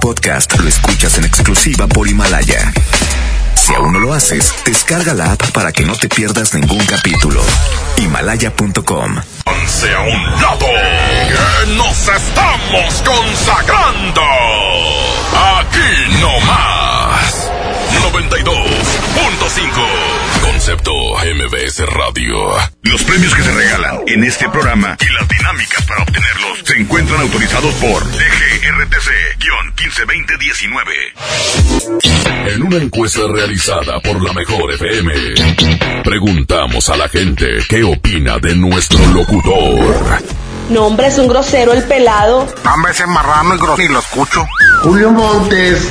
podcast lo escuchas en exclusiva por Himalaya. Si aún no lo haces, descarga la app para que no te pierdas ningún capítulo. Himalaya.com. a un lado, que nos estamos consagrando. Aquí no más. 92.5 Concepto MBS Radio. Los premios que se regalan en este programa y las dinámicas para obtenerlos se encuentran autorizados por DGRTC-152019. En una encuesta realizada por la Mejor FM, preguntamos a la gente qué opina de nuestro locutor. No, hombre, es un grosero el pelado. Hombre, ese marrano y grosero, y lo escucho. Julio Montes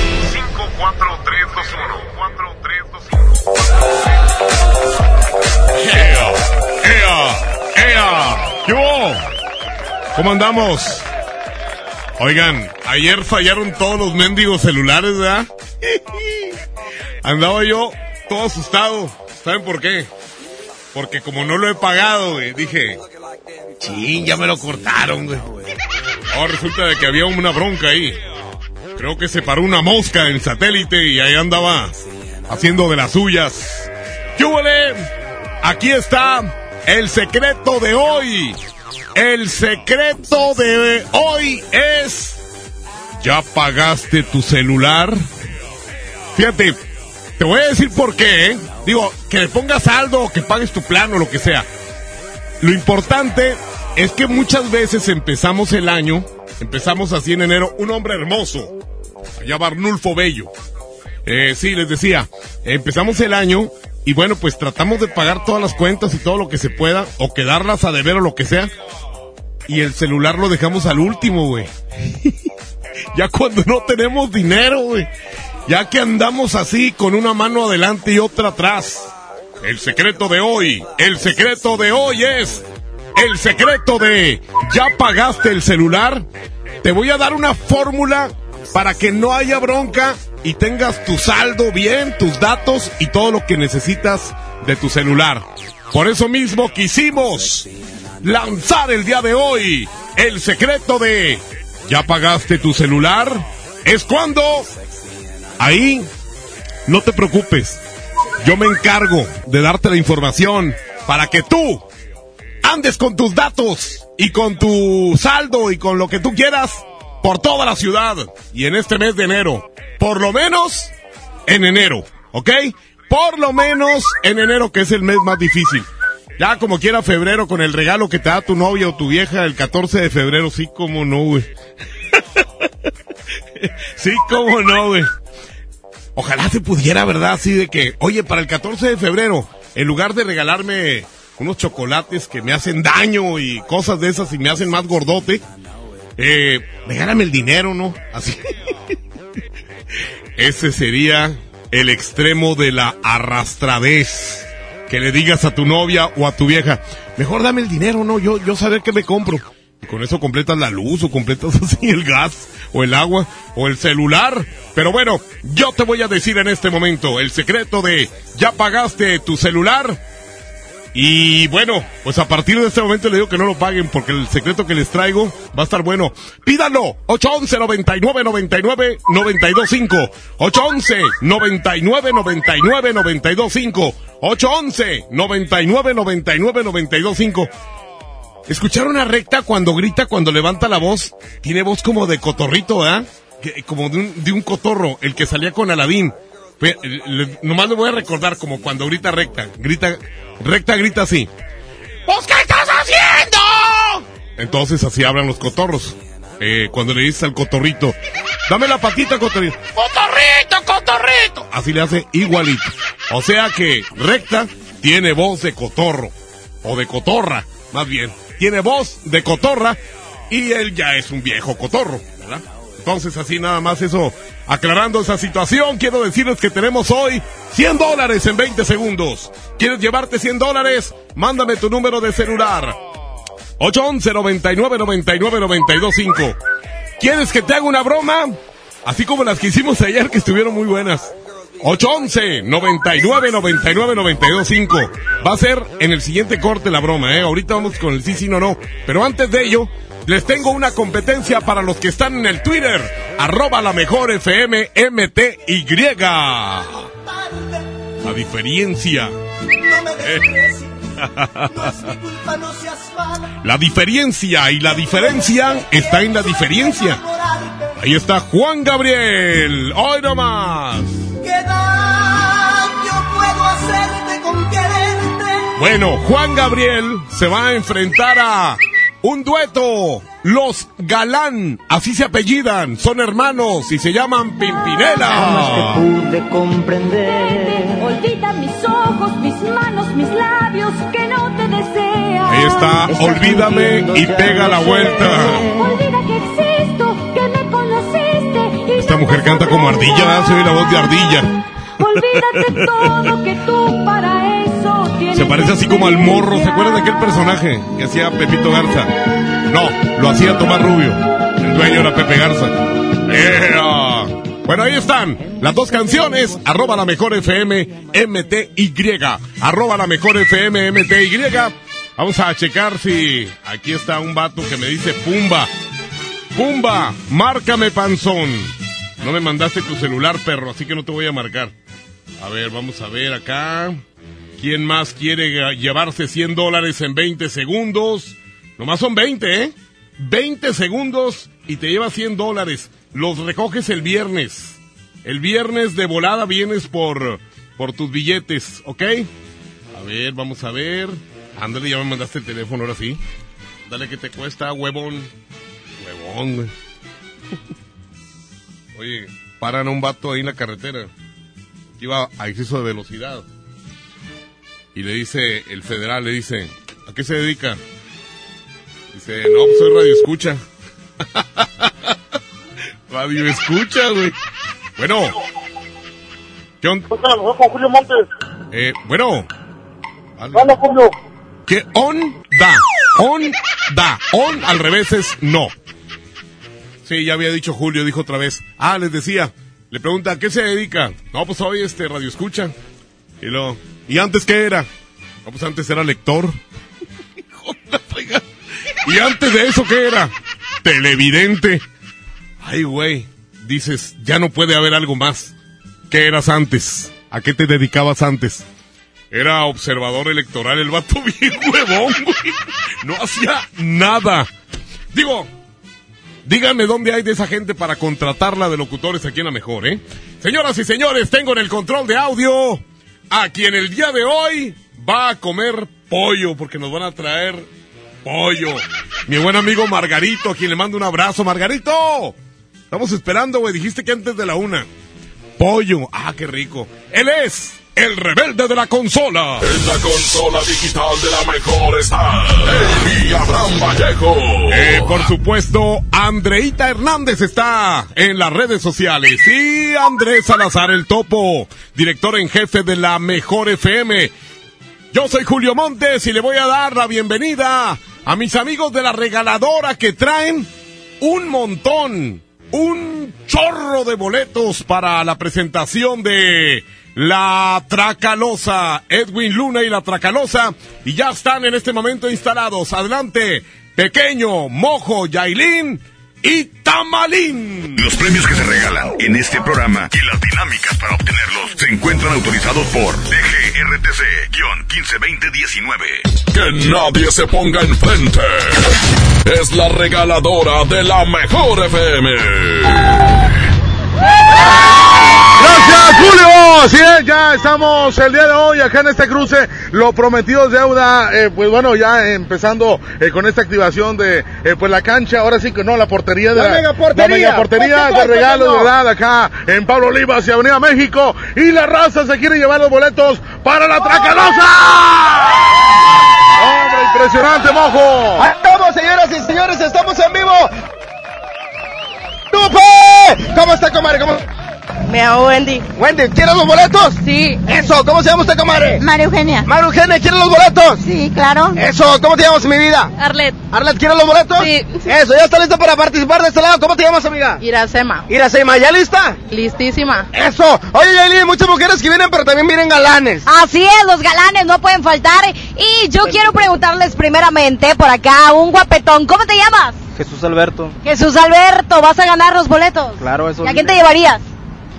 ¿Cómo andamos? Oigan, ayer fallaron todos los mendigos celulares, ¿verdad? Andaba yo todo asustado. ¿Saben por qué? Porque como no lo he pagado, dije, ching, ya me lo cortaron, güey. Ahora resulta de que había una bronca ahí. Creo que se paró una mosca en el satélite y ahí andaba haciendo de las suyas. ¿Qué Aquí está el secreto de hoy. El secreto de hoy es... ¿Ya pagaste tu celular? Fíjate, te voy a decir por qué, ¿eh? Digo, que le pongas saldo que pagues tu plan o lo que sea. Lo importante es que muchas veces empezamos el año, empezamos así en enero, un hombre hermoso, allá Barnulfo Bello. Eh, sí, les decía, empezamos el año y bueno, pues tratamos de pagar todas las cuentas y todo lo que se pueda, o quedarlas a deber o lo que sea. Y el celular lo dejamos al último, güey. ya cuando no tenemos dinero, güey. Ya que andamos así con una mano adelante y otra atrás. El secreto de hoy, el secreto de hoy es el secreto de ¿ya pagaste el celular? Te voy a dar una fórmula para que no haya bronca y tengas tu saldo bien, tus datos y todo lo que necesitas de tu celular. Por eso mismo quisimos lanzar el día de hoy el secreto de ¿ya pagaste tu celular? Es cuando ahí no te preocupes. Yo me encargo de darte la información para que tú andes con tus datos y con tu saldo y con lo que tú quieras por toda la ciudad y en este mes de enero. Por lo menos en enero, ¿ok? Por lo menos en enero que es el mes más difícil. Ya como quiera febrero con el regalo que te da tu novia o tu vieja el 14 de febrero, sí como no, güey. sí como no, güey. Ojalá se pudiera, ¿verdad? Así de que, oye, para el 14 de febrero, en lugar de regalarme unos chocolates que me hacen daño y cosas de esas y me hacen más gordote, eh, regálame el dinero, ¿no? Así. Ese sería el extremo de la arrastradez. Que le digas a tu novia o a tu vieja, mejor dame el dinero, ¿no? Yo, yo saber qué me compro. Con eso completas la luz o completas así el gas o el agua o el celular. Pero bueno, yo te voy a decir en este momento el secreto de ya pagaste tu celular y bueno, pues a partir de este momento le digo que no lo paguen porque el secreto que les traigo va a estar bueno. Pídanlo. 811 99 99 925. 811 99 99 925. 811 99 99 925. ¿Escucharon a recta cuando grita, cuando levanta la voz? Tiene voz como de cotorrito, ¿verdad? Como de un, de un cotorro, el que salía con Aladín. Nomás le voy a recordar como cuando grita recta. Grita, recta grita así. ¿Vos qué estás haciendo? Entonces así hablan los cotorros. Eh, cuando le dices al cotorrito, dame la patita, cotorrito. ¡Cotorrito, cotorrito! Así le hace igualito. O sea que recta tiene voz de cotorro. O de cotorra, más bien. Tiene voz de cotorra y él ya es un viejo cotorro, ¿verdad? Entonces así nada más eso, aclarando esa situación, quiero decirles que tenemos hoy 100 dólares en 20 segundos. ¿Quieres llevarte 100 dólares? Mándame tu número de celular. 811 99 99 925. ¿Quieres que te haga una broma? Así como las que hicimos ayer que estuvieron muy buenas. 811 99 99 925. Va a ser en el siguiente corte la broma, ¿eh? Ahorita vamos con el sí, sí, no, no. Pero antes de ello, les tengo una competencia para los que están en el Twitter. Arroba la mejor FM MTY. La diferencia. La diferencia y la diferencia está en la diferencia. Ahí está Juan Gabriel. Hoy nomás. Bueno, Juan Gabriel se va a enfrentar a un dueto. Los Galán, así se apellidan, son hermanos y se llaman Pimpinela. pude comprender. Olvida mis ojos, mis manos, mis labios que no te desean. Ahí está, olvídame y pega la vuelta. Olvida que existo, que me conociste. Esta mujer canta como ardilla, soy la voz de ardilla. Olvídate todo que tú. Se parece así como al morro, ¿se acuerdan de aquel personaje que hacía Pepito Garza? No, lo hacía Tomás Rubio. El dueño era Pepe Garza. Bueno, ahí están las dos canciones. Arroba la mejor FM MTY. Arroba la mejor FM MTY. Vamos a checar si aquí está un vato que me dice Pumba. Pumba, márcame panzón. No me mandaste tu celular, perro, así que no te voy a marcar. A ver, vamos a ver acá. ¿Quién más quiere llevarse 100 dólares en 20 segundos? Nomás son 20, ¿eh? 20 segundos y te llevas 100 dólares. Los recoges el viernes. El viernes de volada vienes por, por tus billetes, ¿ok? A ver, vamos a ver. Ándale, ya me mandaste el teléfono ahora sí. Dale que te cuesta, huevón. Huevón. Oye, paran a un vato ahí en la carretera. Iba a exceso de velocidad. Y le dice, el federal le dice, ¿a qué se dedica? Dice, no, pues soy radio escucha. radio escucha, güey. Bueno. ¿Qué onda? con Julio Montes. Eh, bueno. Hola, Julio. ¿Qué on da? On da. On al revés es no. Sí, ya había dicho Julio, dijo otra vez. Ah, les decía. Le pregunta, ¿a qué se dedica? No, pues hoy este radio escucha. Y luego, ¿y antes qué era? No, pues antes era lector. ¿Y antes de eso qué era? Televidente. Ay, güey. Dices, ya no puede haber algo más. ¿Qué eras antes? ¿A qué te dedicabas antes? Era observador electoral, el vato bien huevón, güey. No hacía nada. Digo, díganme dónde hay de esa gente para contratarla de locutores aquí en la mejor, ¿eh? Señoras y señores, tengo en el control de audio a quien el día de hoy va a comer pollo, porque nos van a traer pollo. Mi buen amigo Margarito, a quien le mando un abrazo. Margarito, estamos esperando, güey. Dijiste que antes de la una. Pollo, ah, qué rico. Él es el rebelde de la consola. En la consola digital de la mejor está Amy Abraham Vallejo. Eh, por supuesto, Andreita Hernández está en las redes sociales. Y Andrés Salazar el Topo, director en jefe de la Mejor FM. Yo soy Julio Montes y le voy a dar la bienvenida a mis amigos de la regaladora que traen un montón, un chorro de boletos para la presentación de la Tracalosa, Edwin Luna y la Tracalosa, y ya están en este momento instalados. Adelante, Pequeño, Mojo, Yailin y Tamalín. Los premios que se regalan en este programa y las dinámicas para obtenerlos se encuentran autorizados por DGRTC-152019. Que nadie se ponga enfrente. Es la regaladora de la mejor FM. Gracias, Julio, sí, ya estamos el día de hoy acá en este cruce, lo prometido es deuda, eh, pues bueno, ya empezando eh, con esta activación de eh, pues la cancha, ahora sí que no, la portería de La megaportería. la megaportería Fuerte, de no. ¿verdad? Acá en Pablo Olivas y Avenida México, y la raza se quiere llevar los boletos para la Tracalosa. ¡Hombre, impresionante, mojo! Estamos, señoras y señores, estamos en vivo. ¿Cómo está, comadre? ¿Cómo... Me llamo Wendy. Wendy, ¿quieres los boletos? Sí. Eso, ¿cómo se llama usted, comadre? María Eugenia. Maru Eugenia, ¿quieres los boletos? Sí, claro. Eso, ¿cómo te llamas, mi vida? Arlet. Arlet, ¿quieres los boletos? Sí. Eso, ya está lista para participar de este lado. ¿Cómo te llamas, amiga? Iracema. Iracema, ¿ya lista? Listísima. Eso. Oye, Yaeli, hay muchas mujeres que vienen, pero también vienen galanes. Así es, los galanes no pueden faltar. Y yo quiero preguntarles primeramente por acá, un guapetón, ¿cómo te llamas? Jesús Alberto. Jesús Alberto, vas a ganar los boletos. Claro, eso. ¿Y a quién te llevarías?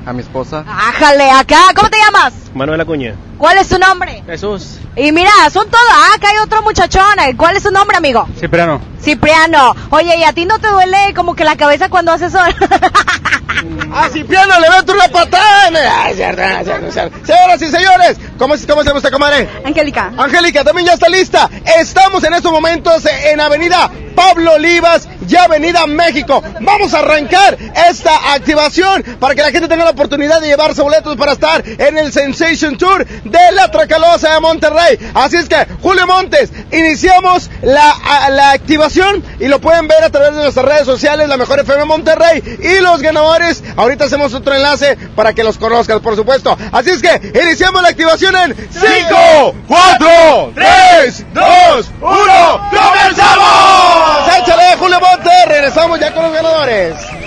A mi esposa. Ájale, acá, ¿cómo te llamas? Manuel Acuña. ¿Cuál es tu nombre? Jesús. Y mira, son todos. Ah, acá hay otro muchachón. ¿Cuál es tu nombre, amigo? Cipriano. Cipriano. Oye, ¿y a ti no te duele como que la cabeza cuando haces eso? ¡A Cipriano le meto una patada! Ay, cierto, ay, cierto, cierto. Señoras y señores, ¿cómo, ¿cómo se llama usted, comadre? Angélica. Angélica también ya está lista. Estamos en estos momentos en Avenida Pablo Olivas y Avenida México. Vamos a arrancar esta activación para que la gente tenga la oportunidad de llevarse boletos para estar en el Sensation Tour de la Tracalosa de Monterrey. Así es que, Julio Montes, iniciamos la, la activación y lo pueden ver a través de nuestras redes sociales, la Mejor FM Monterrey y los ganadores. Ahorita hacemos otro enlace para que los conozcas, por supuesto. Así es que, iniciamos la activación en 5, 4, 3, 2, 1, ¡comenzamos! Échale, Julio Montes, regresamos ya con los ganadores.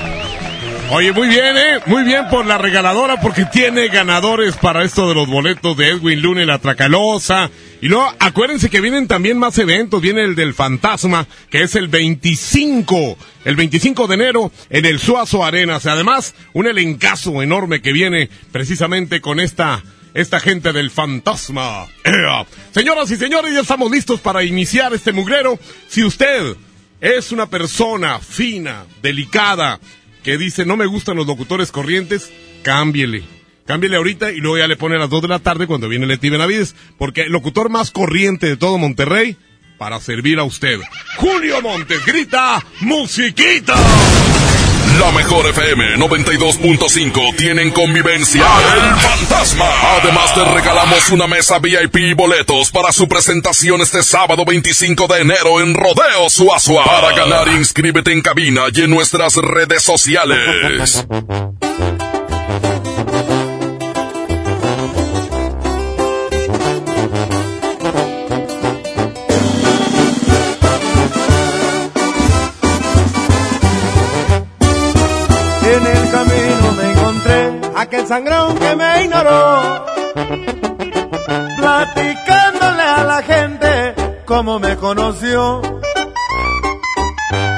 Oye, muy bien, ¿eh? Muy bien por la regaladora porque tiene ganadores para esto de los boletos de Edwin Luna la Tracalosa. Y luego, acuérdense que vienen también más eventos. Viene el del Fantasma, que es el 25, el 25 de enero en el Suazo Arenas. Además, un elencazo enorme que viene precisamente con esta esta gente del fantasma. Señoras y señores, ya estamos listos para iniciar este mugrero. Si usted es una persona fina, delicada, que dice no me gustan los locutores corrientes, cámbiele. Cámbiele ahorita y luego ya le pone a las 2 de la tarde cuando viene Leti Benavides, porque el locutor más corriente de todo Monterrey para servir a usted. Julio Montes grita musiquita. La mejor FM 92.5 tienen convivencia El Fantasma. Además te regalamos una mesa VIP y boletos para su presentación este sábado 25 de enero en Rodeo Suazua. Para ganar inscríbete en cabina y en nuestras redes sociales. aquel sangrón que me ignoró, platicándole a la gente cómo me conoció.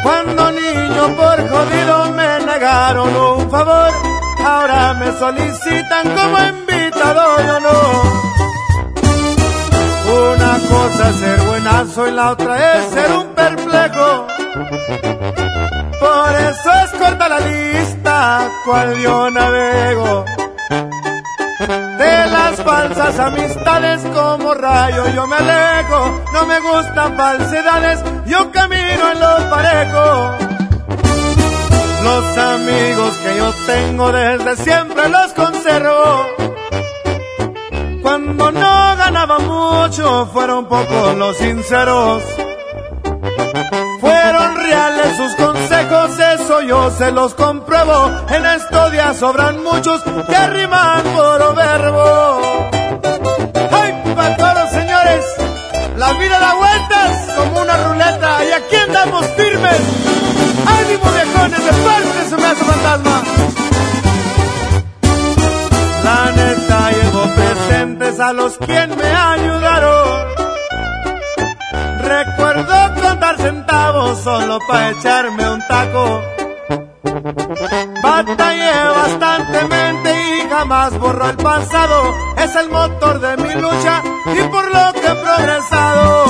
Cuando niño por jodido me negaron un favor, ahora me solicitan como invitado yo no. Una cosa es ser buenazo y la otra es ser un perplejo. Por eso es corta la lista, cual yo navego. De las falsas amistades como rayo yo me alejo. No me gustan falsedades, yo camino en lo parejo. Los amigos que yo tengo desde siempre los conservo. Cuando no ganaba mucho, fueron pocos los sinceros. Fueron reales sus yo se los compruebo. En estos días sobran muchos que riman por verbo. ¡Ay, para todos señores! La vida da vueltas como una ruleta y aquí andamos firmes. ¡Ánimo viejones, de parte se me hace fantasma! La neta llevo presentes a los quien me ayudaron. Recuerdo contar centavos solo para echarme un taco. Batallé bastantemente y jamás borro el pasado. Es el motor de mi lucha y por lo que he progresado.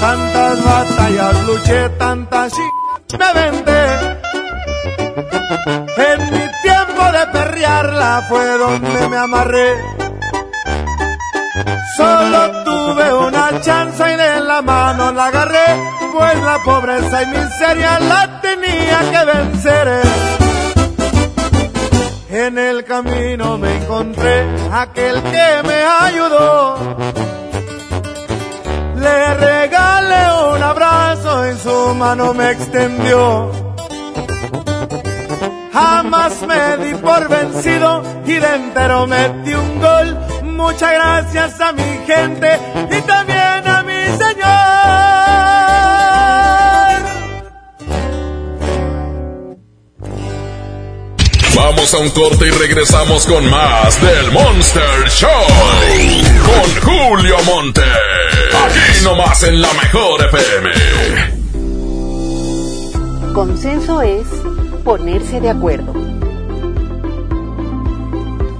Tantas batallas luché, tantas ch... me vendé. En mi tiempo de perrearla fue donde me amarré. Solo tuve una chance y de la mano la agarré, pues la pobreza y miseria la tenía que vencer. En el camino me encontré aquel que me ayudó. Le regalé un abrazo y su mano me extendió. Jamás me di por vencido y de entero metí un gol. Muchas gracias a mi gente y también a mi Señor. Vamos a un corte y regresamos con más del Monster Show. Con Julio Monte. Aquí nomás en la mejor FM. Consenso es ponerse de acuerdo.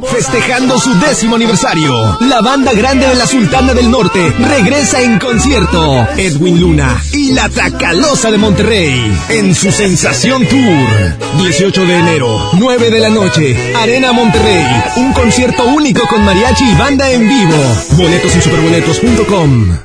Festejando su décimo aniversario, la banda grande de la Sultana del Norte regresa en concierto. Edwin Luna y la Tracalosa de Monterrey en su Sensación Tour. 18 de enero, 9 de la noche, Arena Monterrey. Un concierto único con mariachi y banda en vivo. Boletos en superboletos.com.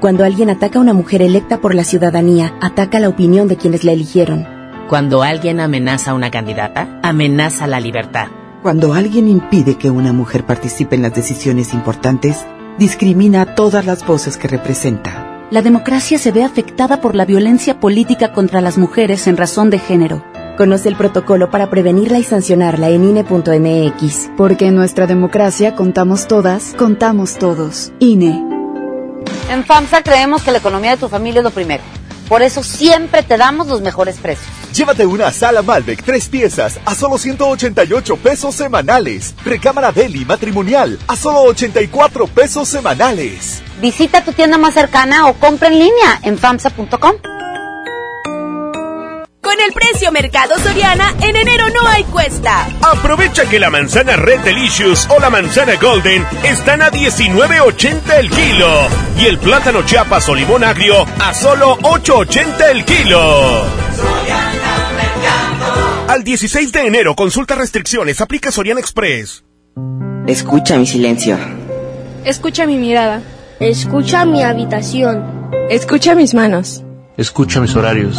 Cuando alguien ataca a una mujer electa por la ciudadanía, ataca la opinión de quienes la eligieron. Cuando alguien amenaza a una candidata, amenaza la libertad. Cuando alguien impide que una mujer participe en las decisiones importantes, discrimina a todas las voces que representa. La democracia se ve afectada por la violencia política contra las mujeres en razón de género. Conoce el protocolo para prevenirla y sancionarla en INE.mx. Porque en nuestra democracia contamos todas, contamos todos. INE. En FAMSA creemos que la economía de tu familia es lo primero. Por eso siempre te damos los mejores precios. Llévate una sala Malbec tres piezas a solo 188 pesos semanales. Recámara Deli matrimonial a solo 84 pesos semanales. Visita tu tienda más cercana o compra en línea en famsa.com. Con el precio Mercado Soriana, en enero no hay cuesta. Aprovecha que la manzana Red Delicious o la manzana Golden están a 19.80 el kilo. Y el plátano Chiapas o limón agrio a solo 8.80 el kilo. Al 16 de enero, consulta restricciones, aplica Soriana Express. Escucha mi silencio. Escucha mi mirada. Escucha mi habitación. Escucha mis manos. Escucha mis horarios.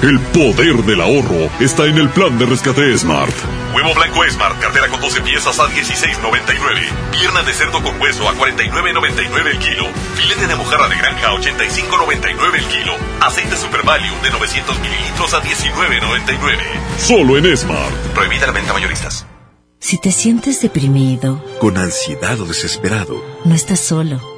El poder del ahorro está en el plan de rescate Smart. Huevo blanco Smart, cartera con 12 piezas a 16.99. Pierna de cerdo con hueso a 49.99 el kilo. Filete de mojarra de granja a 85.99 el kilo. Aceite Super Value de 900 mililitros a 19.99. Solo en Smart. Prohibida la venta mayoristas. Si te sientes deprimido, Con ansiedad o desesperado, no estás solo.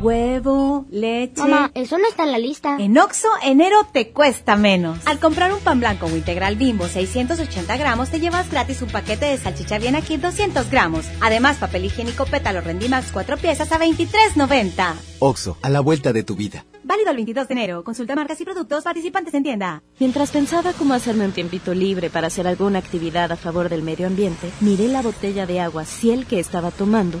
Huevo, leche. Mamá, eso no está en la lista. En Oxo, enero te cuesta menos. Al comprar un pan blanco o integral bimbo 680 gramos, te llevas gratis un paquete de salchicha bien aquí 200 gramos. Además, papel higiénico pétalo Rendimax 4 piezas a 23.90. Oxo, a la vuelta de tu vida. Válido el 22 de enero. Consulta marcas y productos participantes en tienda. Mientras pensaba cómo hacerme un tiempito libre para hacer alguna actividad a favor del medio ambiente, miré la botella de agua Ciel que estaba tomando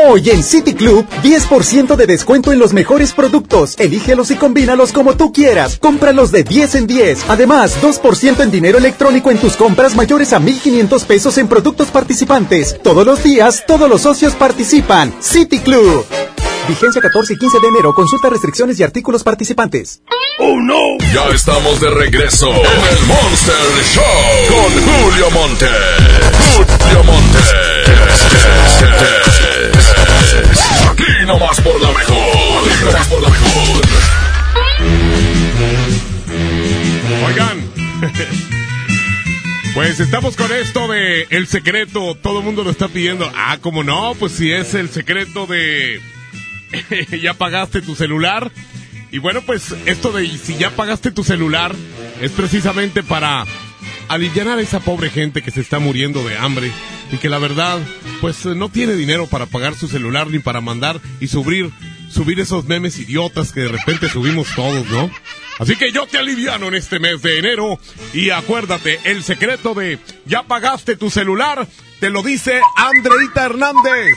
Hoy en City Club, 10% de descuento en los mejores productos. Elígelos y combínalos como tú quieras. Cómpralos de 10 en 10. Además, 2% en dinero electrónico en tus compras mayores a 1,500 pesos en productos participantes. Todos los días, todos los socios participan. City Club. Vigencia 14 y 15 de enero. Consulta restricciones y artículos participantes. ¡Oh, no! Ya estamos de regreso en el Monster Show con Julio Monte. Julio Monte. Aquí nomás por la mejor. Aquí nomás por la mejor. Oigan. Pues estamos con esto de el secreto, todo el mundo lo está pidiendo. Ah, como no, pues si es el secreto de ya pagaste tu celular. Y bueno, pues esto de si ya pagaste tu celular es precisamente para aliviar a esa pobre gente que se está muriendo de hambre y que la verdad pues no tiene dinero para pagar su celular ni para mandar y subir subir esos memes idiotas que de repente subimos todos, ¿no? Así que yo te aliviano en este mes de enero y acuérdate, el secreto de ya pagaste tu celular te lo dice Andreita Hernández.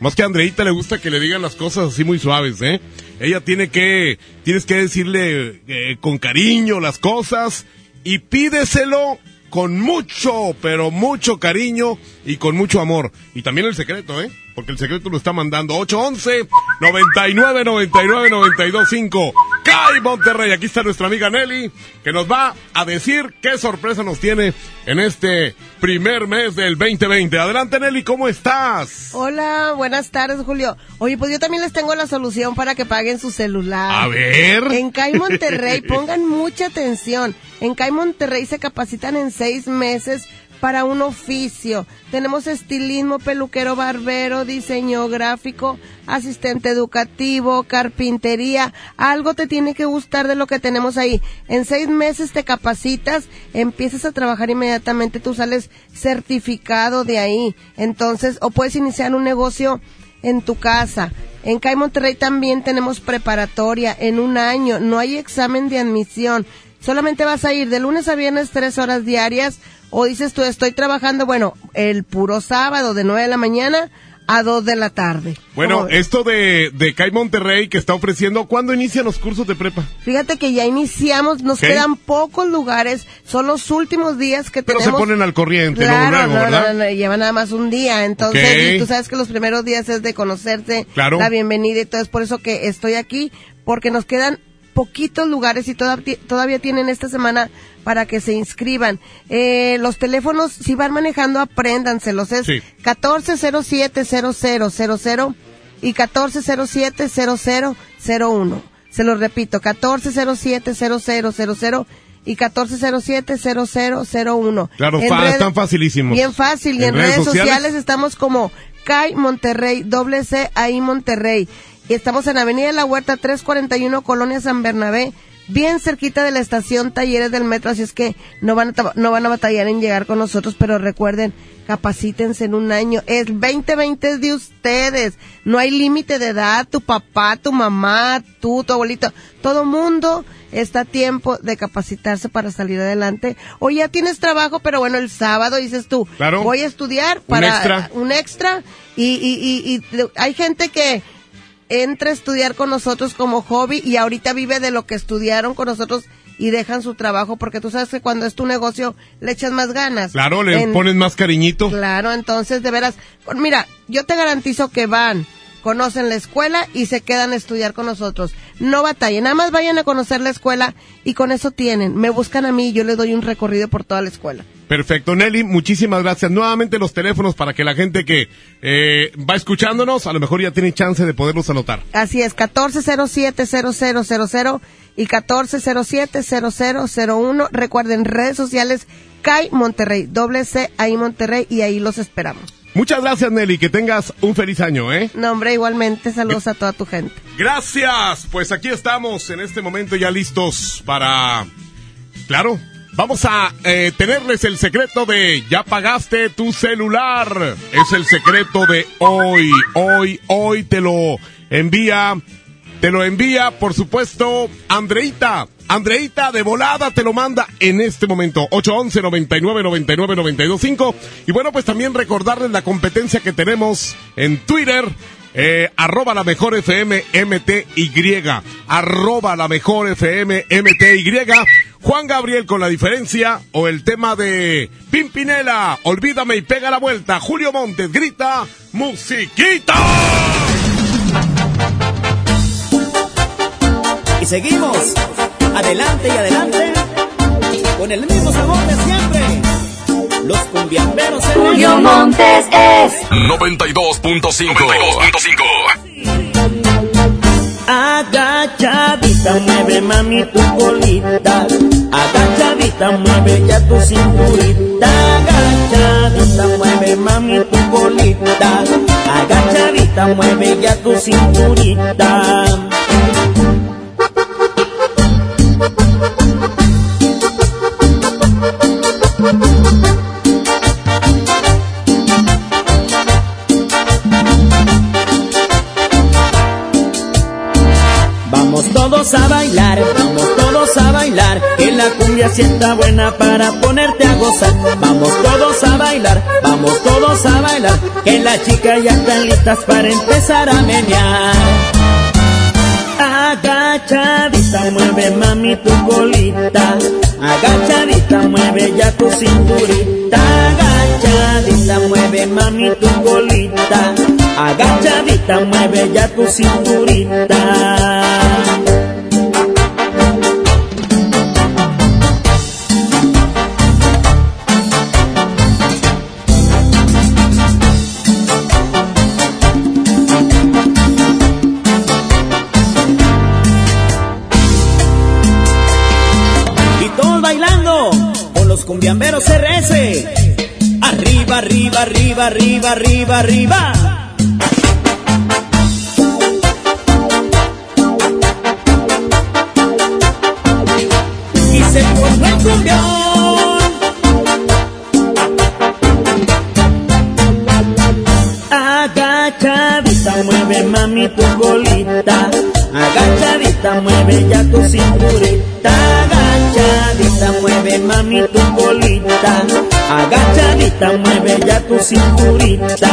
Más que a Andreita le gusta que le digan las cosas así muy suaves, ¿eh? Ella tiene que, tienes que decirle eh, con cariño las cosas y pídeselo con mucho, pero mucho cariño y con mucho amor. Y también el secreto, ¿eh? Porque el secreto lo está mandando 811 99 99 925 CAI Monterrey. Aquí está nuestra amiga Nelly que nos va a decir qué sorpresa nos tiene en este primer mes del 2020. Adelante Nelly, ¿cómo estás? Hola, buenas tardes Julio. Oye, pues yo también les tengo la solución para que paguen su celular. A ver. En CAI Monterrey, pongan mucha atención. En CAI Monterrey se capacitan en seis meses para un oficio. Tenemos estilismo, peluquero, barbero, diseño gráfico, asistente educativo, carpintería. Algo te tiene que gustar de lo que tenemos ahí. En seis meses te capacitas, empiezas a trabajar inmediatamente, tú sales certificado de ahí. Entonces, o puedes iniciar un negocio en tu casa. En CAI Monterrey también tenemos preparatoria en un año. No hay examen de admisión. Solamente vas a ir de lunes a viernes tres horas diarias o dices tú estoy trabajando, bueno, el puro sábado de 9 de la mañana a 2 de la tarde. Bueno, esto de, de CAI Monterrey que está ofreciendo, ¿cuándo inician los cursos de prepa? Fíjate que ya iniciamos, nos ¿Qué? quedan pocos lugares, son los últimos días que Pero tenemos. se ponen al corriente Claro, no, ¿verdad? no, no, lleva nada más un día, entonces Ok. y tú sabes que los primeros días es de conocerse, Claro. la bienvenida y todo, es por eso que estoy aquí, porque nos quedan poquitos lugares y toda- todavía tienen esta semana para que se inscriban. Eh, los teléfonos, si van manejando, apréndanselos, es Sí. 1407-0000 y 1407-0001. Se los repito, 1407-0000 y 1407-0001. Claro, En fa- están facilísimos. Bien fácil. Y en, redes, sociales? estamos como CAI Monterrey, doble C ahí Monterrey. Y estamos en Avenida de la Huerta 341, Colonia San Bernabé, bien cerquita de la estación Talleres del Metro, así es que no van a, no van a batallar en llegar con nosotros, pero recuerden, capacítense en un año. El 2020 es de ustedes. No hay límite de edad, tu papá, tu mamá, tú, tu abuelito, todo mundo está a tiempo de capacitarse para salir adelante. O ya tienes trabajo, pero bueno, el sábado dices tú, Claro. voy a estudiar Un para extra. un extra y, y, y, y hay gente que entra a estudiar con nosotros como hobby y ahorita vive de lo que estudiaron con nosotros y dejan su trabajo porque tú sabes que cuando es tu negocio le echas más ganas. Claro, le pones más cariñito. Claro, entonces de veras, mira, yo te garantizo que van, conocen la escuela y se quedan a estudiar con nosotros. No batallen, nada más vayan a conocer la escuela y con eso tienen. Me buscan a mí y yo les doy un recorrido por toda la escuela. Perfecto, Nelly, muchísimas gracias. Nuevamente los teléfonos para que la gente que eh, va escuchándonos, a lo mejor ya tiene chance de poderlos anotar. Así es, 1407-0000 y 1407-0001. Recuerden, redes sociales CAI Monterrey, doble C ahí Monterrey y ahí los esperamos. Muchas gracias, Nelly. Que tengas un feliz año, ¿eh? No, hombre, igualmente. Saludos a toda tu gente. Gracias. Pues aquí estamos en este momento ya listos para... Claro, vamos a eh, tenerles el secreto de ya pagaste tu celular. Es el secreto de hoy. Hoy, hoy te lo envía te lo envía, por supuesto, Andreita. Andreita de volada te lo manda en este momento. 811 99 99 925 Y bueno, pues también recordarles la competencia que tenemos en Twitter. Eh, arroba la mejor FM MTY. Arroba la mejor FM MTY. Juan Gabriel con la diferencia o el tema de Pimpinela. Olvídame y pega la vuelta. Julio Montes grita musiquita. Y seguimos adelante y adelante con el mismo sabor de siempre. Los cumbiamberos en Julio Montes es 92.5. Agachadita mueve mami tu colita, agachadita mueve ya tu cinturita, agachadita mueve mami tu colita, agachadita mueve ya tu cinturita. Cumbia sienta buena para ponerte a gozar. Vamos todos a bailar, vamos todos a bailar, que las chicas ya están listas para empezar a menear. Agachadita mueve mami tu colita, agachadita mueve ya tu cinturita, agachadita mueve mami tu colita, agachadita mueve ya tu cinturita. Cumbiamberos. Arriba, arriba, arriba, arriba, arriba, arriba. Tu colita, agachadita mueve ya tu cinturita.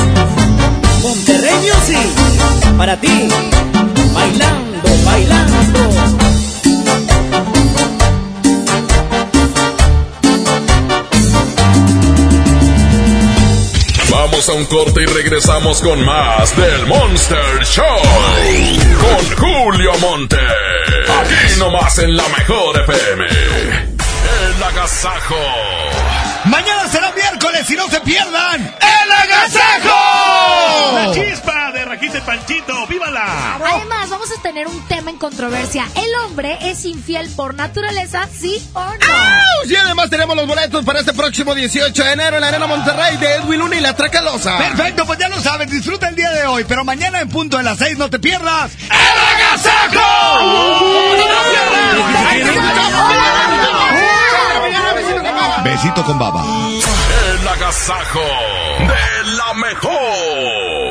para ti, bailando, bailando. Vamos a un corte y regresamos con más del Monster Show. Con Julio Monte. Aquí nomás en la mejor FM. El Agasajo. Mañana será miércoles y no se pierdan el Agasajo. La chispa de Panchito, ¡vívala! Además, vamos a tener un tema en controversia. ¿El hombre es infiel por naturaleza, sí o no? Y además tenemos los boletos para este próximo 18 de enero en la Arena Monterrey de Edwin Luna y la Tracalosa. Perfecto, pues ya lo sabes, disfruta el día de hoy, pero mañana en punto de las 6 no te pierdas el Agasajo. Besito con baba. El Agasajo de la mejor.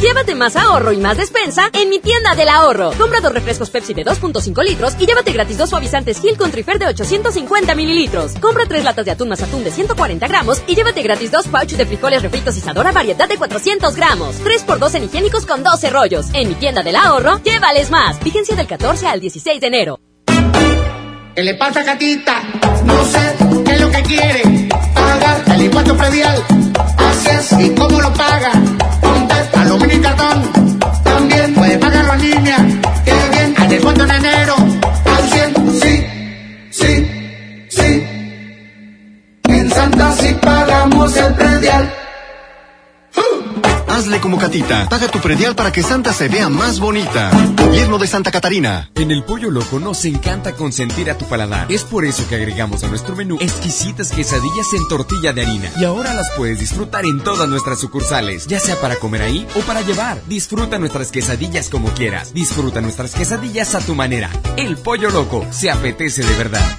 Llévate más ahorro y más despensa en mi tienda del ahorro. Compra dos refrescos Pepsi de 2.5 litros y llévate gratis dos suavizantes Gil con Trifer de 850 mililitros. Compra tres latas de atún más atún de 140 gramos y llévate gratis dos pouches de frijoles refritos y Sadora variedad de 400 gramos. 3x2 en higiénicos con 12 rollos. En mi tienda del ahorro, llévales más. Vigencia del 14 al 16 de enero. ¿Qué le pasa, gatita? No sé qué es lo que quiere. Pagar el impuesto predial. Así es. ¿Y cómo lo paga? Cartón. También puede pagarlo en línea. Qué bien. Al descuento en enero. Al 100. Sí, sí, sí. En Santa sí pagamos el predial. Hazle como Catita. Paga tu predial para que Santa se vea más bonita. Gobierno de Santa Catarina. En el Pollo Loco nos encanta consentir a tu paladar. Es por eso que agregamos a nuestro menú exquisitas quesadillas en tortilla de harina. Y ahora las puedes disfrutar en todas nuestras sucursales, ya sea para comer ahí o para llevar. Disfruta nuestras quesadillas como quieras. Disfruta nuestras quesadillas a tu manera. El Pollo Loco se apetece de verdad.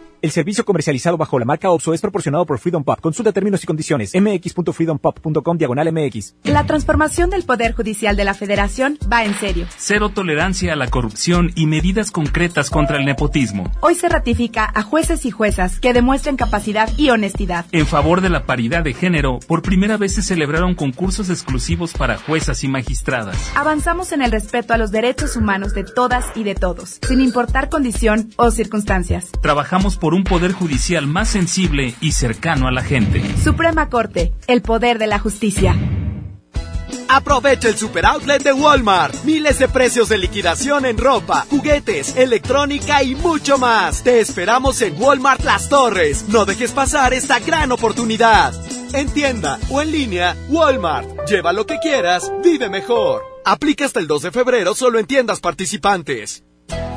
El servicio comercializado bajo la marca OPSO es proporcionado por Freedom Pop. Consulta términos y condiciones. mx.freedompop.com diagonal mx. La transformación del Poder Judicial de la Federación va en serio. Cero tolerancia a la corrupción y medidas concretas contra el nepotismo. Hoy se ratifica a jueces y juezas que demuestren capacidad y honestidad. En favor de la paridad de género, por primera vez se celebraron concursos exclusivos para juezas y magistradas. Avanzamos en el respeto a los derechos humanos de todas y de todos, sin importar condición o circunstancias. Trabajamos por un poder judicial más sensible y cercano a la gente. Suprema Corte, el poder de la justicia. Aprovecha el super outlet de Walmart. Miles de precios de liquidación en ropa, juguetes, electrónica y mucho más. Te esperamos en Walmart Las Torres. No dejes pasar esta gran oportunidad. En tienda o en línea, Walmart. Lleva lo que quieras, vive mejor. Aplica hasta el 2 de febrero solo en tiendas participantes.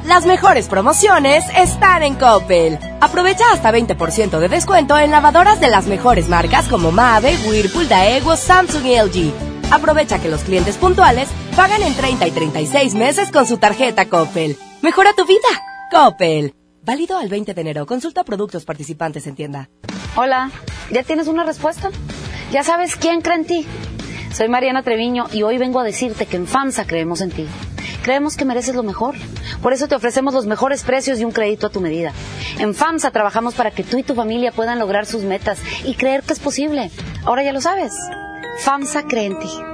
Las mejores promociones están en Coppel. Aprovecha hasta 20% de descuento en lavadoras de las mejores marcas como Mave, Whirlpool, Daewoo, Samsung y LG. Aprovecha que los clientes puntuales pagan en 30 y 36 meses con su tarjeta Coppel. Mejora tu vida. Coppel. Válido al 20 de enero. Consulta productos participantes en tienda. Hola, ¿ya tienes una respuesta? ¿Ya sabes quién cree en ti? Soy Mariana Treviño y hoy vengo a decirte que en FAMSA creemos en ti. Creemos que mereces lo mejor. Por eso te ofrecemos los mejores precios y un crédito a tu medida. En FAMSA trabajamos para que tú y tu familia puedan lograr sus metas y creer que es posible. Ahora ya lo sabes. FAMSA cree en ti.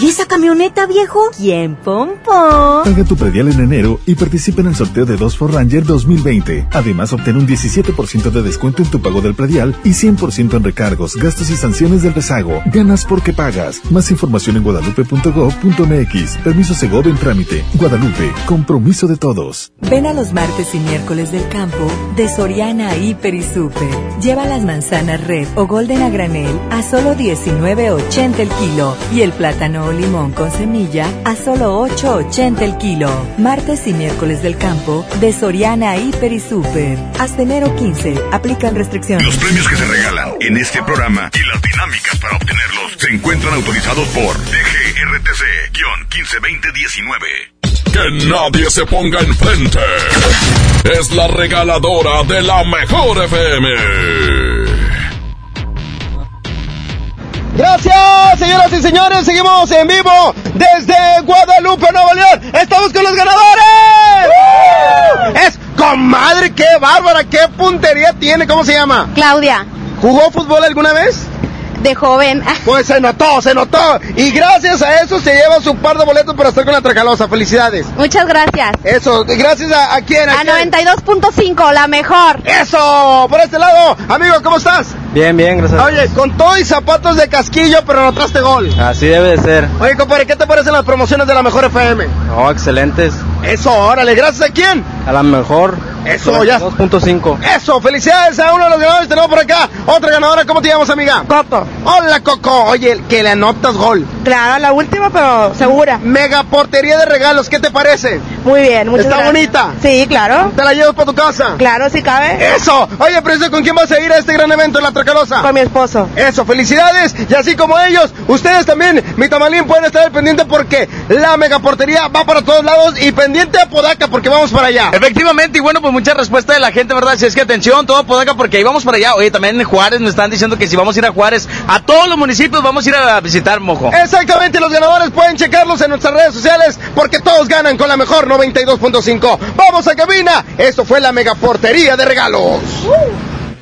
¿Y esa camioneta, viejo? ¿Quién, Pompón? Paga tu predial en enero y participa en el sorteo de dos for Ranger 2020. Además, obtén un 17% de descuento en tu pago del predial y 100% en recargos, gastos y sanciones del rezago. Ganas porque pagas. Más información en guadalupe.gov.mx. Permiso Segov en trámite. Guadalupe. Compromiso de todos. Ven a los martes y miércoles del campo de Soriana Hiper y Super. Lleva las manzanas red o golden a granel a solo 19.80 el kilo y el plátano o limón con semilla a solo 8.80 el kilo. Martes y miércoles del campo de Soriana Hiper y Super. Hasta enero 15. Aplican restricciones. Los premios que se regalan en este programa y las dinámicas para obtenerlos se encuentran autorizados por DGRTC-152019. Que nadie se ponga enfrente. Es la regaladora de la mejor FM. Gracias, señoras y señores. Seguimos en vivo desde Guadalupe, Nuevo León. Estamos con los ganadores. Es comadre, qué bárbara, qué puntería tiene. ¿Cómo se llama? Claudia, ¿Jugó fútbol alguna vez? de joven. Pues se notó, se notó. Y gracias a eso se lleva su par de boletos para estar con la Tracalosa. Felicidades. Muchas gracias. Eso, gracias a, a quién. A quién? 92.5, la mejor. Eso, por este lado. Amigo, ¿cómo estás? Bien, bien, gracias. Oye, con todo y zapatos de casquillo, pero notaste gol. Así debe de ser. Oye, compadre, ¿qué te parecen las promociones de la mejor FM? Oh, excelentes. Eso, órale, gracias a quién. A la mejor. Eso, ya. 2.5. Eso, felicidades a uno de los ganadores. Tenemos por acá otra ganadora. ¿Cómo te llamas, amiga? Coco. Hola, Coco. Oye, que le anotas gol. Claro, la última, pero segura. Mega portería de regalos. ¿Qué te parece? Muy bien, muchas ¿Está gracias. bonita? Sí, claro. ¿Te la llevas para tu casa? Claro, si cabe. Eso. Oye, Precioso, ¿con quién vas a ir a este gran evento en la Tracalosa? Con mi esposo. Eso, felicidades. Y así como ellos, ustedes también, mi tamalín, pueden estar al pendiente porque la megaportería va para todos lados y pendiente a Podaca porque vamos para allá. Efectivamente, y bueno, pues mucha respuesta de la gente, ¿verdad? Si es que atención, todo Podaca, porque ahí vamos para allá. Oye, también en Juárez nos están diciendo que si vamos a ir a Juárez, a todos los municipios vamos a ir a visitar Mojo. Exactamente, los ganadores pueden checarlos en nuestras redes sociales porque todos ganan con la mejor 92.5. Vamos a cabina. Esto fue la megaportería de regalos.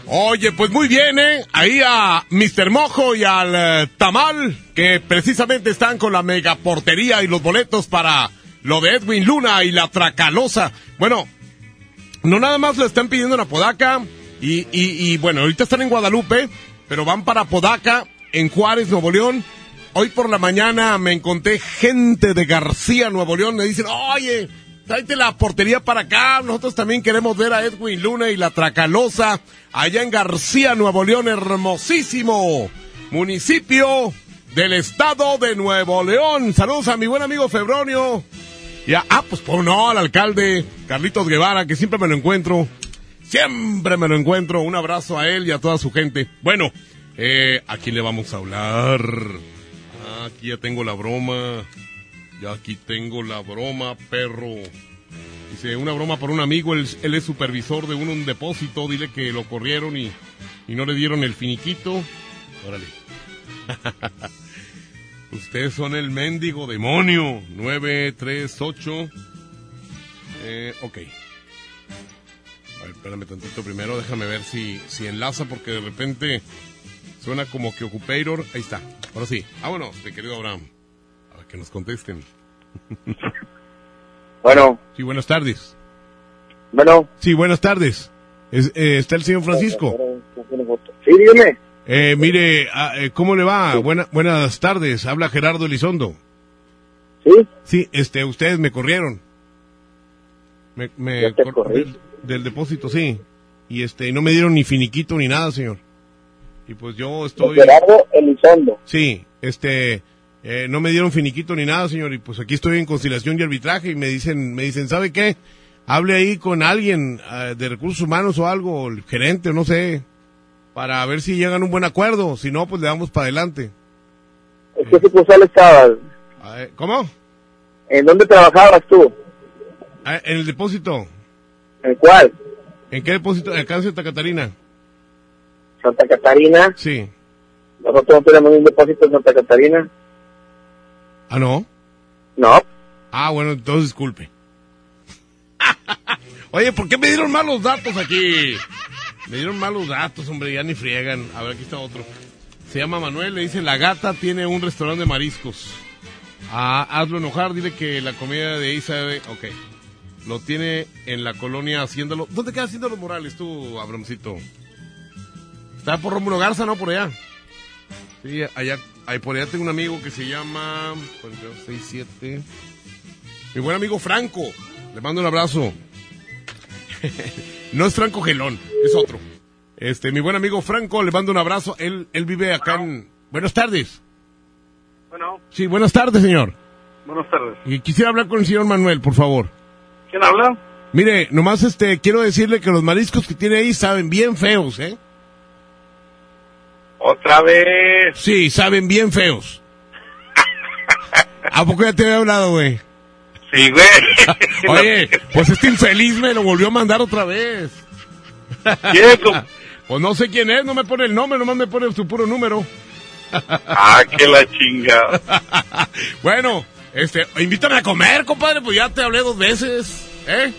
Oye, pues muy bien, ¿eh? Ahí a Mr. Mojo y al eh, Tamal, que precisamente están con la megaportería y los boletos para lo de Edwin Luna y la Tracalosa. Bueno, no nada más le están pidiendo en Apodaca y, y, bueno, ahorita están en Guadalupe, pero van para Apodaca, en Juárez, Nuevo León. Hoy por la mañana me encontré gente de García, Nuevo León, me dicen, oye, tráete la portería para acá, nosotros también queremos ver a Edwin Luna y la Tracalosa, allá en García, Nuevo León, hermosísimo municipio del estado de Nuevo León. Saludos a mi buen amigo Febronio. Ya, ah, pues por no, al alcalde Carlitos Guevara, que siempre me lo encuentro. Siempre me lo encuentro. Un abrazo a él y a toda su gente. Bueno, eh, ¿a quién le vamos a hablar? Ah, aquí ya tengo la broma. Ya aquí tengo la broma, perro. Dice, una broma por un amigo, él, es supervisor de un, un depósito, dile que lo corrieron y, y no le dieron el finiquito. Órale. Ustedes son el mendigo demonio. 938. Eh, ok. A ver, espérame tantito primero, déjame ver si, si enlaza porque de repente suena como que Ocupator. Ahí está. Ahora sí. Vámonos, mi querido Abraham. Que nos contesten. Bueno. Sí, buenas tardes. Bueno. Sí, buenas tardes. Es- eh, ¿Está el señor Francisco? Sí, dígame. Eh, mire, ah, eh, ¿cómo le va? Buena- buenas tardes. Habla Gerardo Elizondo. ¿Sí? Sí, este, ustedes me corrieron. Me, me cor- del depósito, sí. Y este, no me dieron ni finiquito ni nada, señor. Y pues yo estoy... Gerardo Elizondo. Sí, este, eh, no me dieron finiquito ni nada, señor, y pues aquí estoy en conciliación y arbitraje y me dicen, me dicen, ¿sabe qué? Hable ahí con alguien ah, de recursos humanos o algo, el gerente, no sé, para ver si llegan a un buen acuerdo, si no, pues le damos para adelante. ¿En qué sucursal estabas? ¿Cómo? ¿En dónde trabajabas tú? Ah, en el depósito. ¿En cuál? ¿En qué depósito? Acá en Santa Catarina. ¿Santa Catarina? Sí. ¿Nosotros no tenemos un depósito en Santa Catarina? ¿Ah, no? No. Ah, bueno, entonces disculpe. Oye, ¿por qué me dieron malos datos aquí? Me dieron malos datos, hombre, ya ni friegan. A ver, aquí está otro. Se llama Manuel, le dice, la gata tiene un restaurante de mariscos. Ah, hazlo enojar, dile que la comida de sabe... Ok. Lo tiene en la colonia haciéndolo... ¿Dónde queda haciendo los Morales tú, Abramcito? Está por Rómulo Garza, ¿no? Por allá. Sí, allá, ahí por allá tengo un amigo que se llama... 4267... Mi buen amigo Franco. Le mando un abrazo. no es Franco Gelón, es otro. Este, mi buen amigo Franco, le mando un abrazo. Él, él vive acá en. Buenas tardes. Bueno, Sí, buenas tardes, señor. buenas tardes. Y quisiera hablar con el señor Manuel, por favor. ¿Quién habla? Mire, nomás este, quiero decirle que los mariscos que tiene ahí saben bien feos, ¿eh? Otra vez. Sí, saben bien feos. ¿A poco ya te había hablado, güey? Sí, güey. Oye, pues este infeliz me lo volvió a mandar otra vez. ¿Quién? Pues no sé quién es, no me pone el nombre, nomás me pone su puro número. Ah, que la chinga. Bueno, este, invítame a comer, compadre, pues ya te hablé dos veces, ¿eh?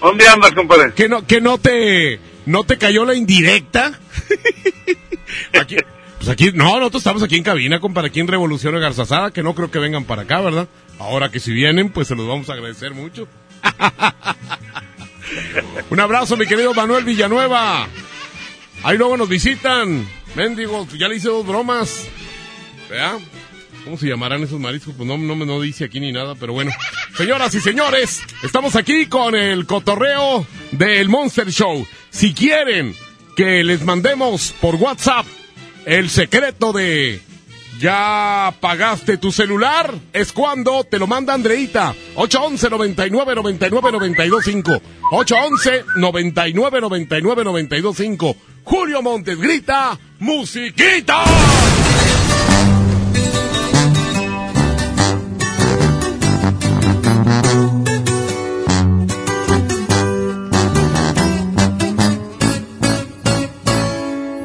¿Dónde andas, compadre? ¿Que no, que no te, no te cayó la indirecta? aquí, pues aquí, no, nosotros estamos aquí en cabina, compadre, aquí en Revolución Garzazada, que no creo que vengan para acá, ¿verdad? Ahora que si vienen, pues se los vamos a agradecer mucho. Un abrazo, mi querido Manuel Villanueva. Ahí luego nos visitan. Mendigo, ya le hice dos bromas. ¿Verdad? ¿Cómo se llamarán esos mariscos? Pues no, no no dice aquí ni nada, pero bueno. Señoras y señores, estamos aquí con el cotorreo del Monster Show. Si quieren que les mandemos por WhatsApp el secreto de ya pagaste tu celular, es cuando te lo manda Andreita. 811 99 99 925. 811 99 99 925. Julio Montes grita, musiquita.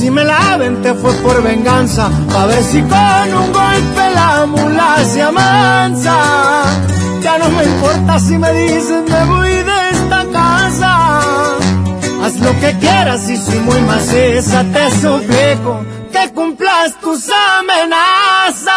Si me la aventé fue por venganza, a ver si con un golpe la mula se amansa. Ya no me importa si me dicen me voy de esta casa. Haz lo que quieras y si muy maciza te suplico que cumplas tus amenazas.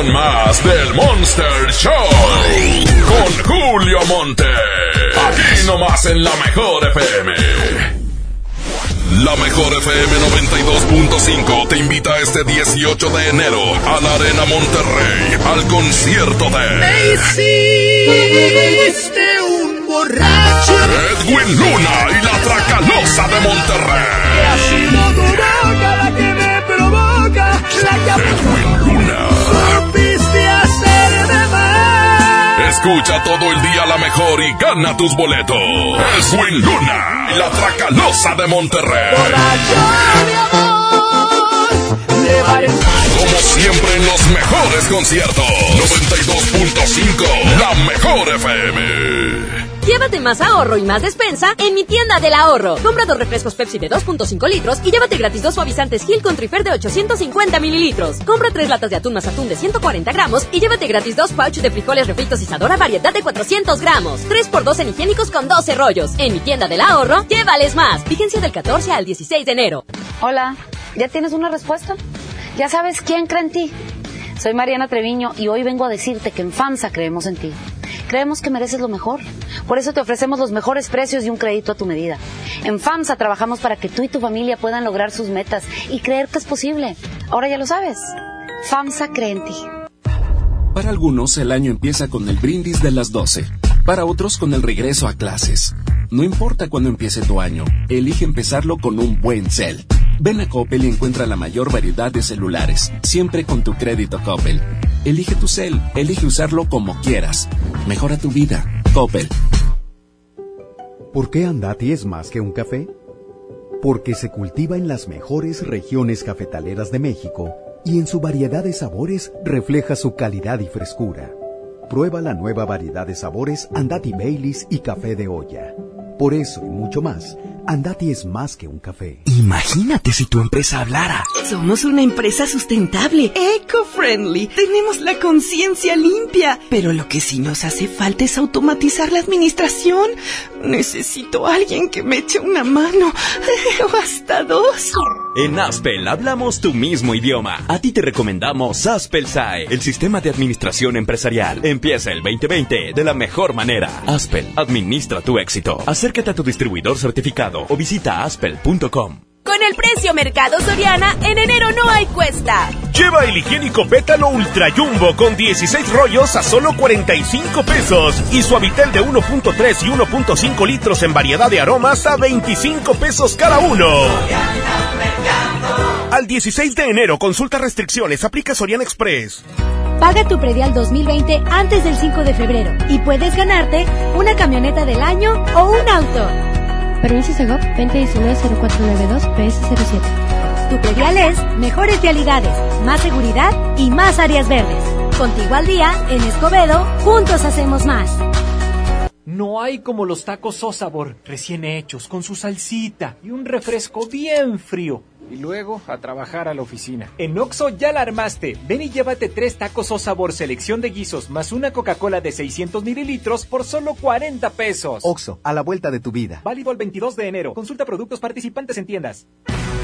Con más del Monster Show. Con Julio Monte. Aquí nomás en la mejor FM. La mejor FM 92.5 te invita este 18 de enero a la Arena Monterrey al concierto de tus boletos. Edwin Luna y la Tracalosa de Monterrey. Como siempre en los mejores conciertos. 92.5, la mejor FM. Llévate más ahorro y más despensa en mi tienda del ahorro. Compra dos refrescos Pepsi de 2.5 litros y llévate gratis dos suavizantes Gil con Trifer de 850 mililitros. Compra tres latas de atún más atún de 140 gramos y llévate gratis dos pouches de frijoles refritos y Sadora variedad de 400 gramos. 3x2 en higiénicos con 12 rollos. En mi tienda del ahorro, llévales más. Vigencia del 14 al 16 de enero. Hola, ¿ya tienes una respuesta? ¿Ya sabes quién cree en ti? Soy Mariana Treviño y hoy vengo a decirte que en FAMSA creemos en ti. Creemos que mereces lo mejor. Por eso te ofrecemos los mejores precios y un crédito a tu medida. En FAMSA trabajamos para que tú y tu familia puedan lograr sus metas y creer que es posible. Ahora ya lo sabes. FAMSA cree en ti. Para algunos el año empieza con el brindis de las 12. Para otros con el regreso a clases. No importa cuándo empiece tu año, elige empezarlo con un buen cel. Ven a Coppel y encuentra la mayor variedad de celulares, siempre con tu crédito Coppel. Elige tu cel, elige usarlo como quieras. Mejora tu vida. Coppel. ¿Por qué Andati es más que un café? Porque se cultiva en las mejores regiones cafetaleras de México y en su variedad de sabores refleja su calidad y frescura. Prueba la nueva variedad de sabores Andati Baileys y café de olla. Por eso y mucho más, Andati es más que un café. Imagínate si tu empresa hablara. Somos una empresa sustentable, eco-friendly. Tenemos la conciencia limpia. Pero lo que sí nos hace falta es automatizar la administración. Necesito a alguien que me eche una mano. O hasta dos. En Aspel hablamos tu mismo idioma. A ti te recomendamos Aspel SAE, el sistema de administración empresarial. Empieza el 2020 de la mejor manera. Aspel, administra tu éxito. Acércate a tu distribuidor certificado o visita aspel.com. Con el precio Mercado Soriana, en enero no hay cuesta. Lleva el higiénico pétalo Ultra Jumbo con 16 rollos a solo 45 pesos y Suavitel de 1.3 y 1.5 litros en variedad de aromas a 25 pesos cada uno. Al 16 de enero, consulta restricciones, aplica Soriana Express. Paga tu predial 2020 antes del 5 de febrero y puedes ganarte una camioneta del año o un auto. Permiso Segov 2019-0492 PS07. Tu predial es mejores vialidades, más seguridad y más áreas verdes. Contigo al día, en Escobedo, juntos hacemos más. No hay como los tacos o sabor recién hechos, con su salsita y un refresco bien frío. Y luego a trabajar a la oficina. En Oxo ya la armaste. Ven y llévate tres tacos o sabor selección de guisos más una Coca-Cola de 600 mililitros por solo 40 pesos. Oxo, a la vuelta de tu vida. Válido el 22 de enero. Consulta productos participantes en tiendas.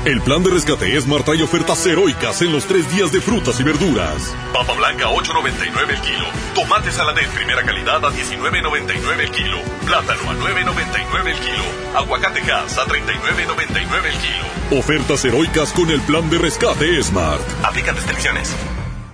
El plan de rescate Smart trae ofertas heroicas en los tres días de frutas y verduras. Papa blanca 8.99 el kilo. Tomate saladet primera calidad a 19.99 el kilo. Plátano a 9.99 el kilo. Aguacate gas a 39.99 el kilo. Ofertas heroicas con el plan de rescate Smart. Aplican restricciones.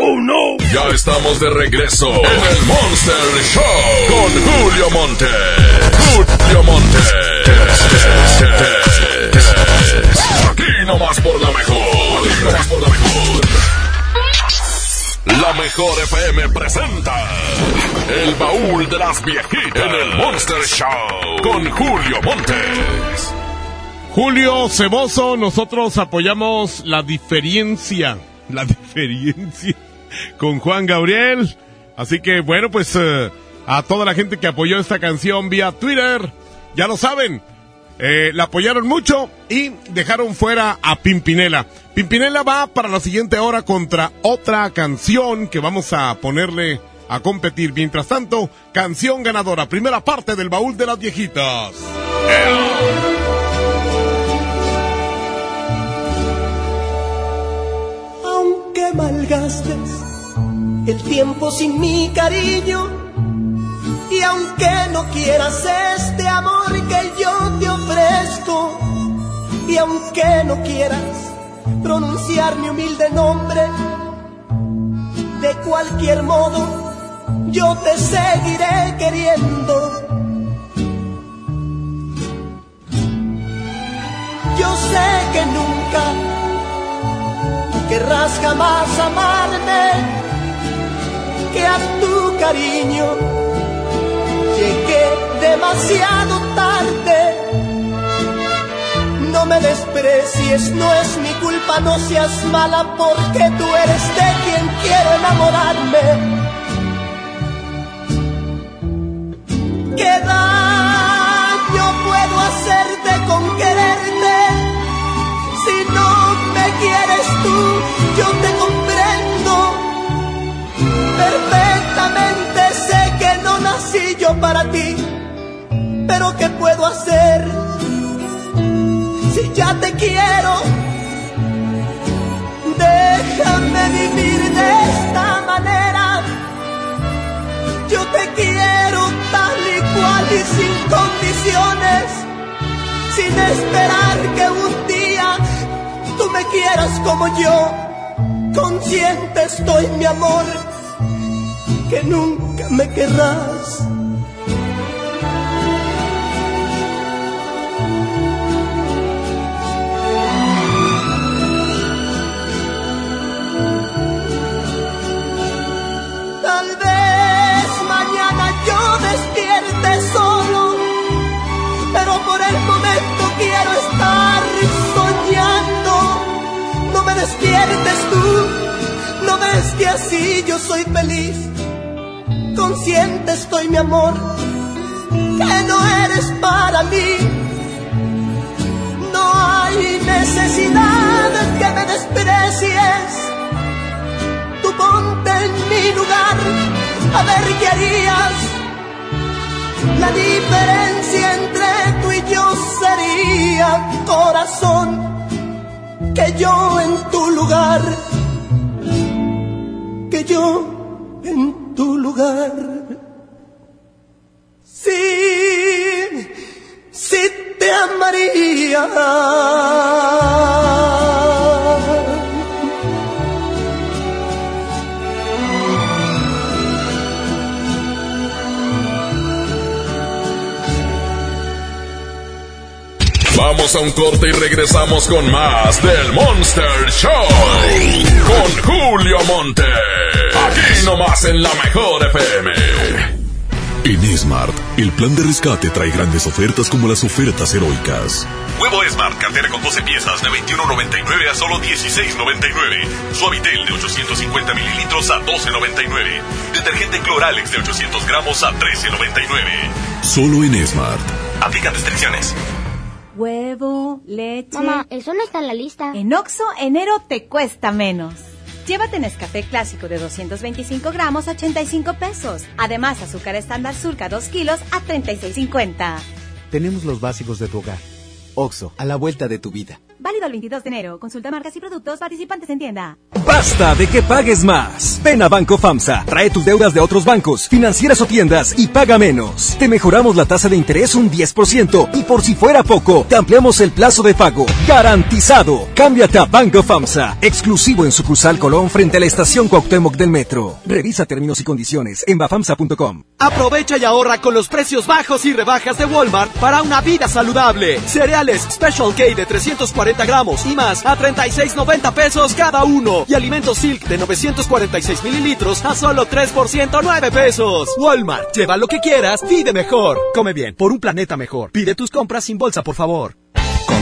¡Oh, no! Ya estamos de regreso en el Monster Show con Julio Monte. Julio Monte. Aquí nomás por la mejor. Aquí nomás por la mejor. La mejor FM presenta El baúl de las viejitas en el Monster Show con Julio Montes. Julio Ceboso, nosotros apoyamos la diferencia. La diferencia con Juan Gabriel. Así que bueno, pues eh, a toda la gente que apoyó esta canción vía Twitter, ya lo saben, eh, la apoyaron mucho y dejaron fuera a Pimpinela. Pimpinela va para la siguiente hora contra otra canción que vamos a ponerle a competir. Mientras tanto, canción ganadora, primera parte del baúl de las viejitas. Malgastes el tiempo sin mi cariño y aunque no quieras este amor que yo te ofrezco y aunque no quieras pronunciar mi humilde nombre, de cualquier modo yo te seguiré queriendo. Yo sé que nunca querrás jamás amarme, que a tu cariño llegué demasiado tarde. No me desprecies, no es mi culpa, no seas mala porque tú eres de quien quiero enamorarme. ¿Qué daño puedo hacerte con quererte? Quieres tú, yo te comprendo. Perfectamente sé que no nací yo para ti, pero ¿qué puedo hacer si ya te quiero? Déjame vivir de esta manera. Yo te quiero tal y cual y sin condiciones, sin esperar que un me quieras como yo. Consciente estoy, mi amor, que nunca me querrás. Despiertes tú, no ves que así yo soy feliz. Consciente estoy, mi amor, que no eres para mí. No hay necesidad que me desprecies. mi lugar, a ver qué harías. La diferencia entre tú y yo sería, corazón, que yo en tu lugar, que yo en tu lugar. Sí, sí te amaría. Vamos a un corte y regresamos con más del Monster Show. Con Julio Monte. Aquí nomás en la mejor FM. En Smart, el plan de rescate trae grandes ofertas como las ofertas heroicas. Huevo Smart, cartera con 12 piezas de 21.99 a solo 16.99. Suavitel de 850 mililitros a 12.99. Detergente Cloralex de 800 gramos a 13.99. Solo en Smart. Aplican restricciones. Leche. Mamá, eso no está en la lista. En Oxo, enero te cuesta menos. Llévate Nescafé clásico de 225 gramos a 85 pesos. Además, azúcar estándar surca 2 kilos a 36.50. Tenemos los básicos de tu hogar. Oxo, a la vuelta de tu vida. Válido el 22 de enero. Consulta marcas y productos participantes en tienda. Basta de que pagues más. Ven a Banco FAMSA. Trae tus deudas de otros bancos, financieras o tiendas y paga menos. Te mejoramos la tasa de interés un 10% y por si fuera poco, te ampliamos el plazo de pago. Garantizado. Cámbiate a Banco FAMSA. Exclusivo en sucursal Colón frente a la estación Cuauhtémoc del Metro. Revisa términos y condiciones en bafamsa.com. Aprovecha y ahorra con los precios bajos y rebajas de Walmart para una vida saludable. Cereales Special K de 340 gramos y más a 36.90 pesos cada uno. Y alimentos Silk de 946 mililitros a solo 3 por 109 pesos. Walmart, lleva lo que quieras, vive mejor. Come bien, por un planeta mejor. Pide tus compras sin bolsa, por favor.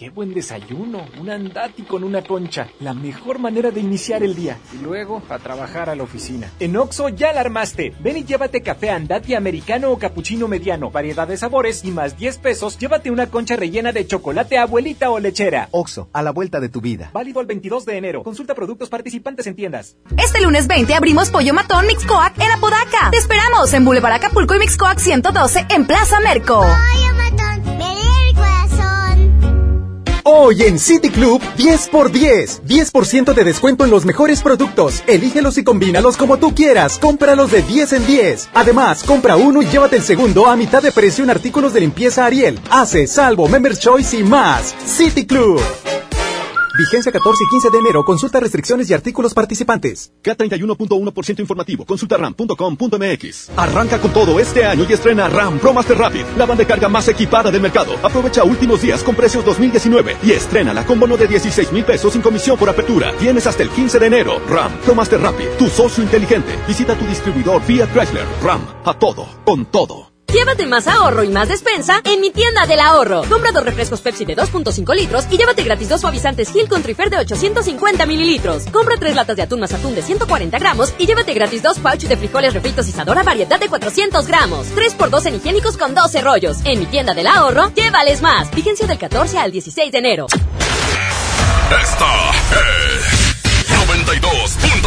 Qué buen desayuno, un andati con una concha, la mejor manera de iniciar el día. Y luego a trabajar a la oficina. En Oxo ya la armaste. Ven y llévate café andati americano o capuchino mediano, variedad de sabores y más 10 pesos, llévate una concha rellena de chocolate abuelita o lechera. Oxo, a la vuelta de tu vida. Válido el 22 de enero. Consulta productos participantes en tiendas. Este lunes 20 abrimos Pollo Matón Mixcoac en Apodaca. Te esperamos en Boulevard Acapulco y Mixcoac 112 en Plaza Merco. Pollo Matón. Hoy en City Club 10 por 10. 10% de descuento en los mejores productos. Elígelos y combínalos como tú quieras. Cómpralos de 10 en 10. Además, compra uno y llévate el segundo a mitad de precio en artículos de limpieza Ariel, Hace, Salvo, Members Choice y más. City Club. Vigencia 14 y 15 de enero. Consulta restricciones y artículos participantes. K31.1% informativo. Consulta ram.com.mx. Arranca con todo este año y estrena RAM Pro Master Rapid, la banda de carga más equipada del mercado. Aprovecha últimos días con precios 2019 y estrénala con bono de 16 mil pesos sin comisión por apertura. Tienes hasta el 15 de enero. RAM Pro Master Rapid, tu socio inteligente. Visita tu distribuidor Fiat Chrysler. RAM, a todo, con todo. Llévate más ahorro y más despensa en mi tienda del ahorro. Compra dos refrescos Pepsi de 2.5 litros y llévate gratis dos suavizantes Gil con Trifer de 850 mililitros. Compra tres latas de atún más atún de 140 gramos y llévate gratis dos pouches de frijoles refritos Isadora variedad de 400 gramos. 3 por 2 en higiénicos con 12 rollos. En mi tienda del ahorro, llévales más. Vigencia del 14 al 16 de enero. Esta es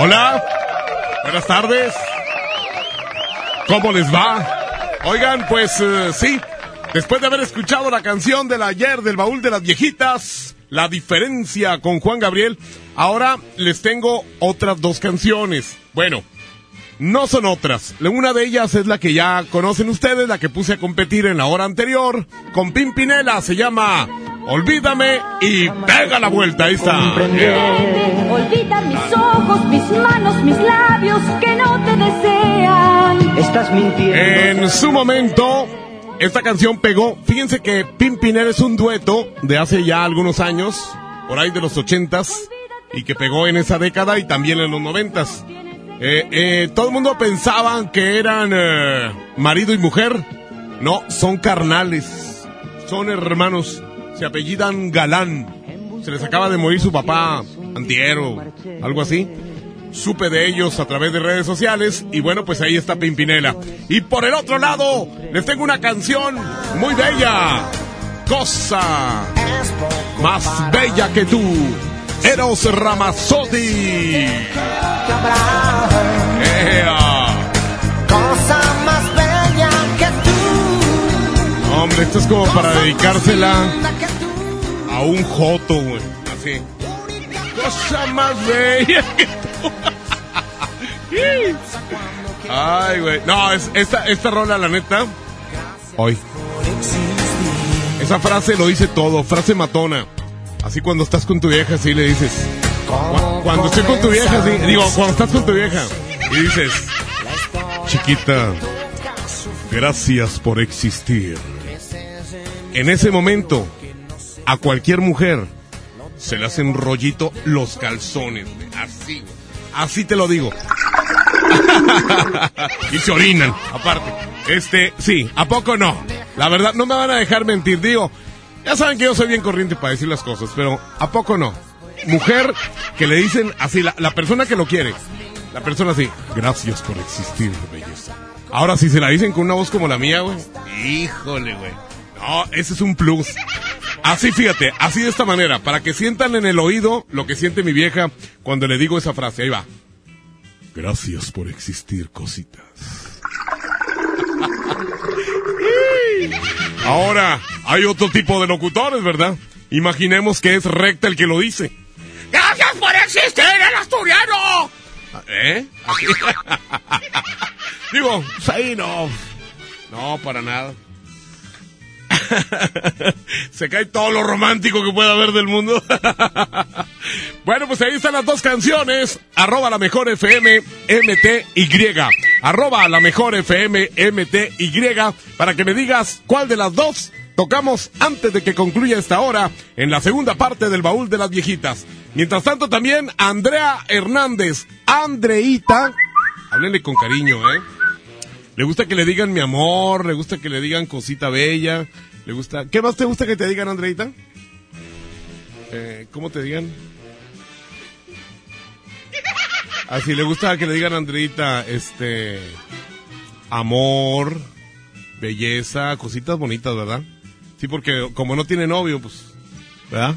Hola, buenas tardes. ¿Cómo les va? Oigan, pues eh, sí, después de haber escuchado la canción del ayer del baúl de las viejitas, la diferencia con Juan Gabriel, ahora les tengo otras dos canciones. Bueno, no son otras. Una de ellas es la que ya conocen ustedes, la que puse a competir en la hora anterior, con Pimpinela, se llama Olvídame y pega la vuelta, ahí está. Olvida mis ojos, mis manos, mis labios que no te desean. Estás mintiendo. En su momento, esta canción pegó. Fíjense que Pimpinela es un dueto de hace ya algunos años, por ahí de los ochentas, y que pegó en esa década y también en los noventas. Eh, eh, todo el mundo pensaba que eran eh, marido y mujer. No, son carnales. Son hermanos. Se apellidan Galán. Se les acaba de morir su papá, Antiero, algo así. Supe de ellos a través de redes sociales y bueno, pues ahí está Pimpinela. Y por el otro lado, les tengo una canción muy bella. Cosa más bella que tú. Eros Ramazzotti. Hombre, esto es como para dedicársela a un joto, güey. Así. Cosa más bella que tú. Ay, güey. No, es, esta, esta rola, la neta. Hoy. Esa frase lo dice todo, frase matona. Así cuando estás con tu vieja, así le dices. Cu- Cuando estoy con tu vieja, así. Digo, cuando estás con tu vieja. Y dices, chiquita, gracias por existir. En ese momento, a cualquier mujer se le hacen rollito los calzones. güey. Así, güey. Así te lo digo. y se orinan, aparte. Este, sí, ¿a poco no? La verdad, no me van a dejar mentir. Digo, ya saben que yo soy bien corriente para decir las cosas, pero ¿a poco no? Mujer que le dicen así, la, la persona que lo quiere, la persona así, gracias por existir, belleza. Ahora, si se la dicen con una voz como la mía, güey, híjole, güey. No, ese es un plus. Así, fíjate, así de esta manera, para que sientan en el oído lo que siente mi vieja cuando le digo esa frase. Ahí va. Gracias por existir, cositas. Ahora, hay otro tipo de locutores, ¿verdad? Imaginemos que es recta el que lo dice. ¡Gracias por existir, el asturiano! ¿Eh? Digo, ahí no. No, para nada. Se cae todo lo romántico que pueda haber del mundo. bueno, pues ahí están las dos canciones. Arroba la mejor FM MTY. Arroba la mejor FM MTY. Para que me digas cuál de las dos tocamos antes de que concluya esta hora en la segunda parte del baúl de las viejitas. Mientras tanto también Andrea Hernández, Andreita. Háblenle con cariño, ¿eh? Le gusta que le digan mi amor, le gusta que le digan cosita bella, le gusta... ¿Qué más te gusta que te digan, Andreita? Eh, ¿Cómo te digan? Así le gusta que le digan, Andreita, este... Amor, belleza, cositas bonitas, ¿verdad? Sí, porque como no tiene novio, pues... ¿Verdad?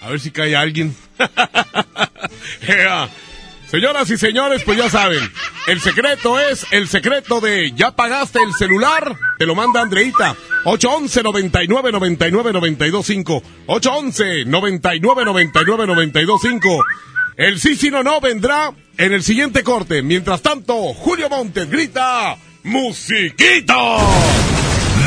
A ver si cae alguien. Señoras y señores, pues ya saben, el secreto es el secreto de ¿ya pagaste el celular? Te lo manda Andreita. 811 99 99 925 811 99 99 925 El sí, sí, no, no vendrá en el siguiente corte. Mientras tanto, Julio Montes grita ¡Musiquita!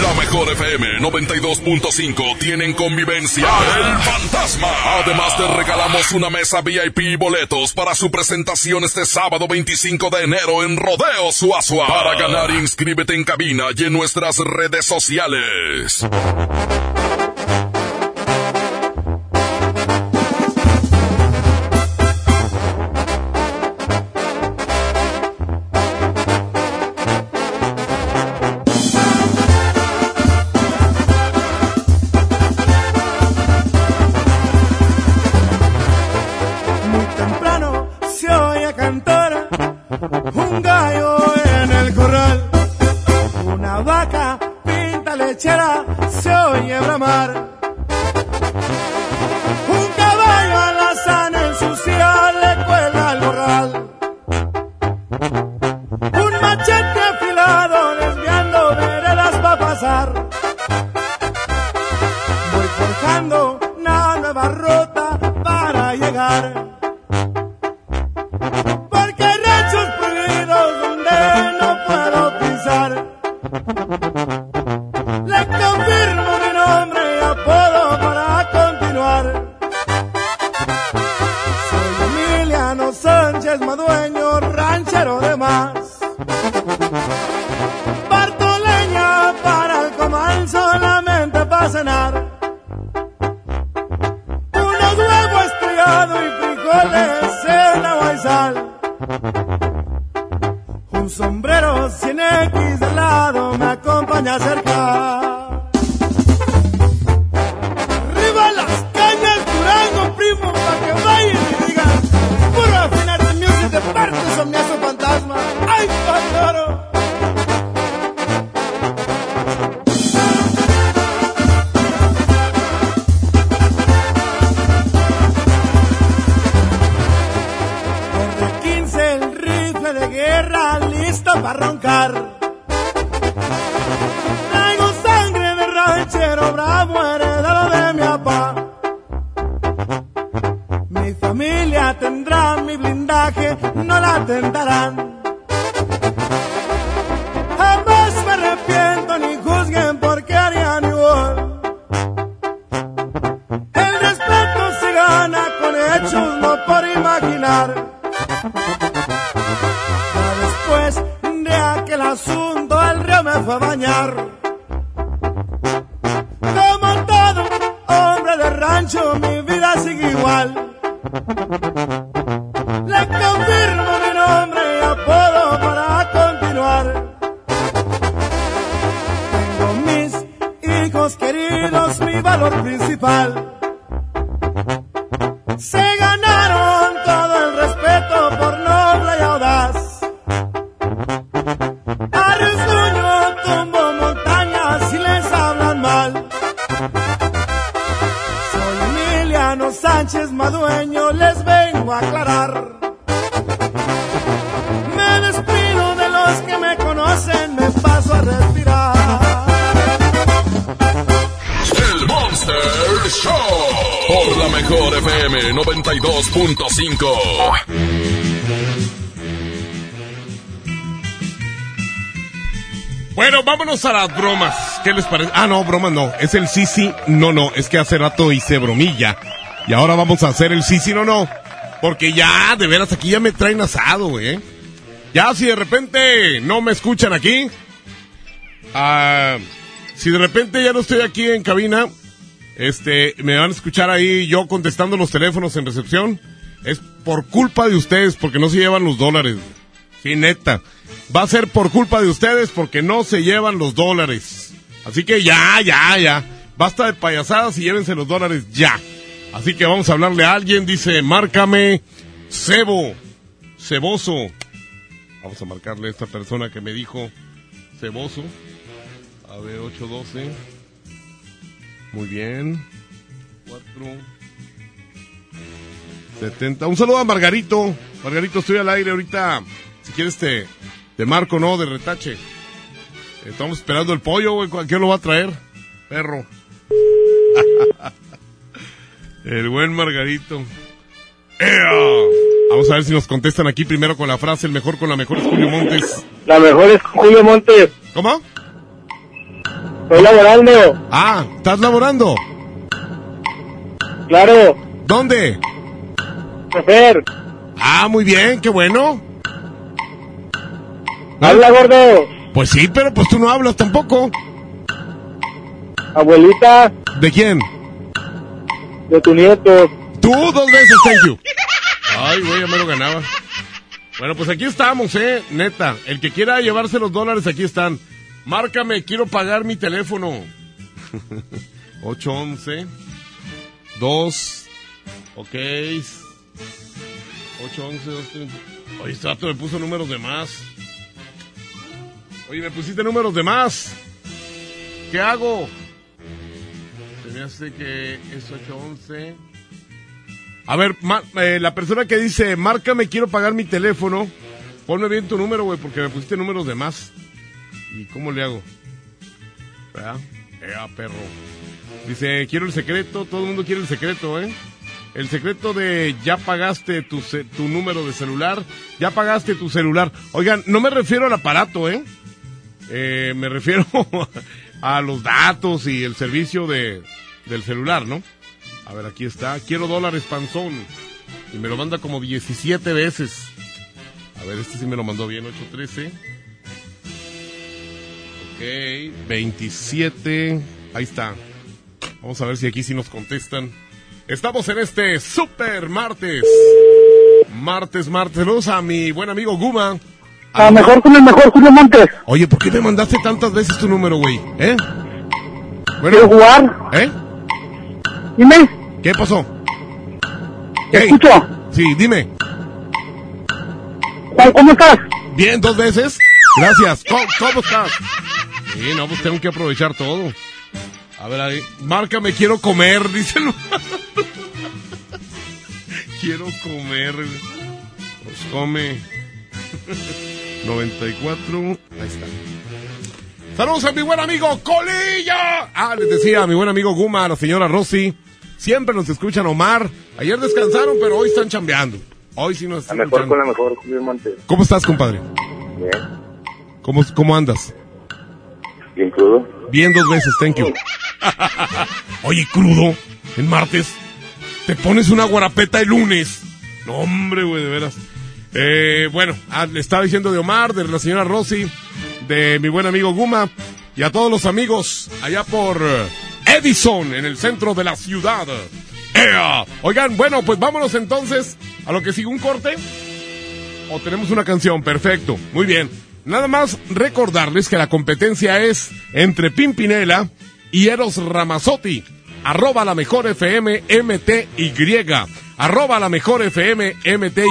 La mejor FM 92.5 tienen convivencia El Fantasma. Además te regalamos una mesa VIP y boletos para su presentación este sábado 25 de enero en Rodeo Suazua. Para ganar inscríbete en cabina y en nuestras redes sociales. Oye mi blindaje, no la tentarán. Bromas. ¿Qué les parece? Ah, no, bromas no. Es el sí, sí, no, no. Es que hace rato hice bromilla. Y ahora vamos a hacer el sí, sí, no, no. Porque ya, de veras, aquí ya me traen asado, güey. ¿eh? Ya, si de repente no me escuchan aquí. ah, si de repente ya no estoy aquí en cabina. Este, me van a escuchar ahí yo contestando los teléfonos en recepción. Es por culpa de ustedes, porque no se llevan los dólares. Sí, neta. Va a ser por culpa de ustedes porque no se llevan los dólares. Así que ya, ya, ya. Basta de payasadas y llévense los dólares ya. Así que vamos a hablarle a alguien. Dice, márcame Cebo. Ceboso. Vamos a marcarle a esta persona que me dijo Ceboso. A ver, 812. Muy bien. 4. 70. Un saludo a Margarito. Margarito, estoy al aire ahorita. Si quieres te, te marco, ¿no? De retache. Estamos esperando el pollo, güey. ¿Quién lo va a traer? Perro. el buen Margarito. ¡Ea! Vamos a ver si nos contestan aquí primero con la frase, el mejor con la mejor es Julio Montes. La mejor es Julio Montes. ¿Cómo? Estoy laborando. Ah, ¿estás laborando? Claro. ¿Dónde? Chofer. Ah, muy bien, qué bueno. Habla, gordo. Pues sí, pero pues tú no hablas tampoco. Abuelita. ¿De quién? De tu nieto. Tú dos veces, thank you. Ay, güey, ya me lo ganaba. Bueno, pues aquí estamos, eh, neta. El que quiera llevarse los dólares, aquí están. Márcame, quiero pagar mi teléfono. 811 2 Ok 811 2 Oye, este me puso números de más. Oye, me pusiste números de más. ¿Qué hago? Se me hace que es 811. A ver, eh, la persona que dice, márcame, quiero pagar mi teléfono. Ponme bien tu número, güey, porque me pusiste números de más. ¿Y cómo le hago? ¿Verdad? Ea, perro. Dice, quiero el secreto. Todo el mundo quiere el secreto, ¿eh? El secreto de ya pagaste tu, tu número de celular. Ya pagaste tu celular. Oigan, no me refiero al aparato, ¿eh? Eh, me refiero a los datos y el servicio de, del celular, ¿no? A ver, aquí está. Quiero dólares panzón. Y me lo manda como 17 veces. A ver, este sí me lo mandó bien, 813. Ok, 27. Ahí está. Vamos a ver si aquí sí nos contestan. Estamos en este super martes. Martes, martes. Saludos a mi buen amigo Guma. A lo mejor con el mejor Julio Montes. Oye, ¿por qué me mandaste tantas veces tu número, güey? ¿Eh? ¿Quieres jugar? ¿Eh? Dime. ¿Qué pasó? Te Hey. escucho. Sí, dime. Juan, ¿cómo estás? Bien, dos veces. Gracias. ¿Cómo, cómo estás? Sí, no, pues tengo que aprovechar todo. A ver, ahí. Márcame, quiero comer, dice el- Quiero comer. Pues come. 94. Ahí está. Saludos a mi buen amigo Colilla. Ah, les decía a mi buen amigo Guma, a la señora Rosy. Siempre nos escuchan Omar. Ayer descansaron, pero hoy están chambeando. Hoy sí nos A están mejor escuchando. con la mejor Julio Montes. ¿Cómo estás, compadre? Bien. ¿Cómo, cómo andas? Bien crudo. Bien dos veces, thank you. Oye, crudo, el martes. Te pones una guarapeta el lunes. No, hombre, güey, de veras. Eh, bueno, ah, le estaba diciendo de Omar, de la señora Rosy, de mi buen amigo Guma y a todos los amigos allá por eh, Edison, en el centro de la ciudad. Oigan, bueno, pues vámonos entonces a lo que sigue un corte. O tenemos una canción, perfecto, muy bien. Nada más recordarles que la competencia es entre Pimpinela y Eros Ramazzotti. Arroba la mejor FM MTY. Arroba la mejor FM MTY.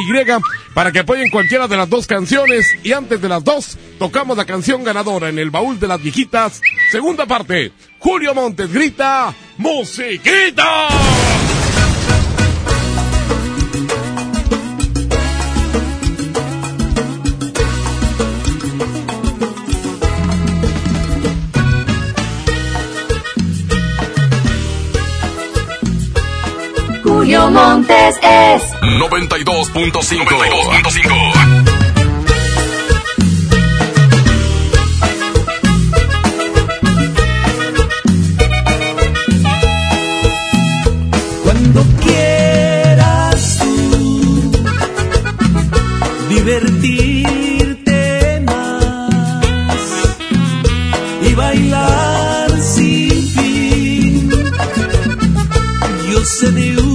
Para que apoyen cualquiera de las dos canciones. Y antes de las dos, tocamos la canción ganadora en el baúl de las viejitas. Segunda parte. Julio Montes grita. ¡Musiquita! Julio Montes es 92.5. 92.5. Cuando quieras tú divertirte más y bailar sin fin, yo sé de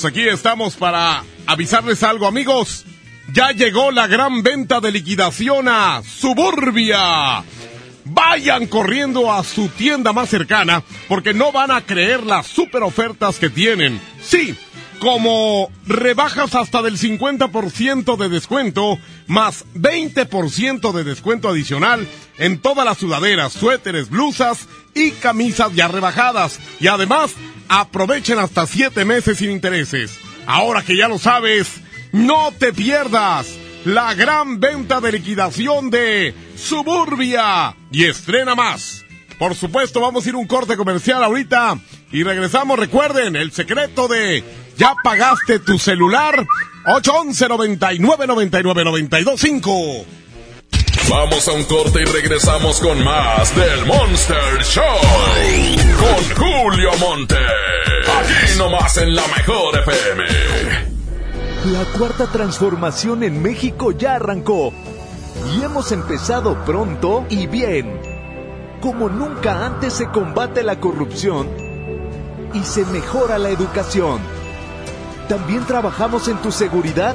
listos. Aquí estamos para avisarles algo, amigos. Ya llegó la gran venta de liquidación a Suburbia. Vayan corriendo a su tienda más cercana porque no van a creer las super ofertas que tienen. Sí, como rebajas hasta del 50% de descuento, más 20% de descuento adicional en todas las sudaderas, suéteres, blusas y camisas ya rebajadas. Y además, aprovechen hasta 7 meses sin intereses. Ahora que ya lo sabes, no te pierdas la gran venta de liquidación de Suburbia y estrena más. Por supuesto, vamos a ir un corte comercial ahorita y regresamos. Recuerden el secreto de ¿Ya pagaste tu celular? 811 99 99 925 Vamos a un corte y regresamos con más del Monster Show. Con Julio Monte. Aquí nomás en la mejor FM. La cuarta transformación en México ya arrancó. Y hemos empezado pronto y bien. Como nunca antes se combate la corrupción y se mejora la educación. También trabajamos en tu seguridad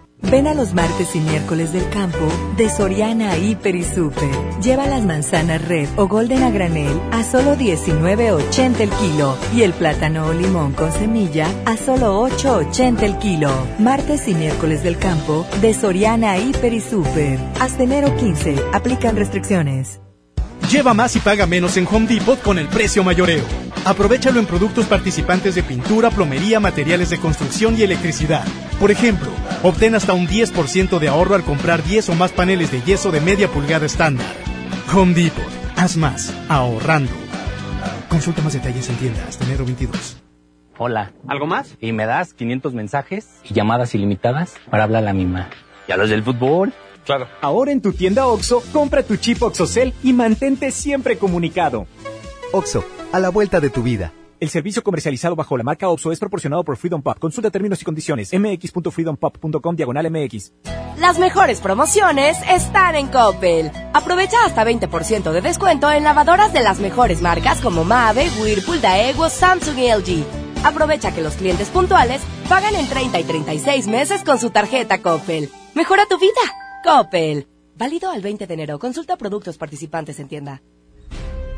Ven a los martes y miércoles del campo de Soriana Hiper y Super. Lleva las manzanas red o golden a granel a solo 19.80 el kilo y el plátano o limón con semilla a solo 8.80 el kilo. Martes y miércoles del campo de Soriana Hiper y Super. Hasta enero 15. Aplican restricciones. Lleva más y paga menos en Home Depot con el precio mayoreo. Aprovechalo en productos participantes de pintura, plomería, materiales de construcción y electricidad. Por ejemplo, obtén hasta un 10% de ahorro al comprar 10 o más paneles de yeso de media pulgada estándar. Home Depot. Haz más, ahorrando. Consulta más detalles en tienda hasta enero 22. Hola. ¿Algo más? Y me das 500 mensajes y llamadas ilimitadas para hablar a la misma. ¿Y a los del fútbol? Claro. Ahora en tu tienda OXO, compra tu chip OXOCEL y mantente siempre comunicado. OXO, a la vuelta de tu vida. El servicio comercializado bajo la marca OXO es proporcionado por Freedom Pop. Consulta términos y condiciones. mx.freedompop.com diagonal mx. Las mejores promociones están en Coppel. Aprovecha hasta 20% de descuento en lavadoras de las mejores marcas como Mave, Whirlpool, Daewoo, Samsung y LG. Aprovecha que los clientes puntuales pagan en 30 y 36 meses con su tarjeta Coppel. Mejora tu vida. Coppel. Válido al 20 de enero. Consulta productos participantes en tienda.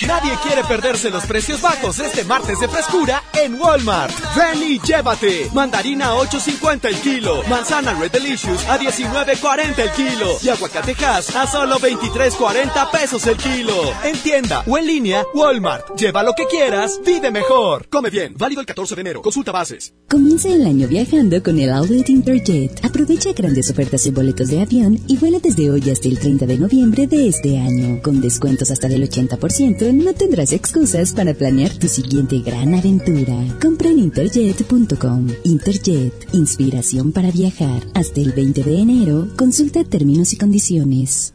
Nadie quiere perderse los precios bajos este martes de frescura en Walmart. Ven y llévate. Mandarina a 8.50 el kilo. Manzana Red Delicious a 19.40 el kilo. Y aguacatejas a solo 23.40 pesos el kilo. En tienda o en línea, Walmart. Lleva lo que quieras, vive mejor. Come bien. Válido el 14 de enero. Consulta bases. Comienza el año viajando con el Outlet Interjet. Aprovecha grandes ofertas y boletos de avión y vuela desde hoy hasta el 30 de noviembre de este año. Con descuentos hasta del 80% no tendrás excusas para planear tu siguiente gran aventura. Compra en interjet.com. Interjet, inspiración para viajar. Hasta el 20 de enero, consulta términos y condiciones.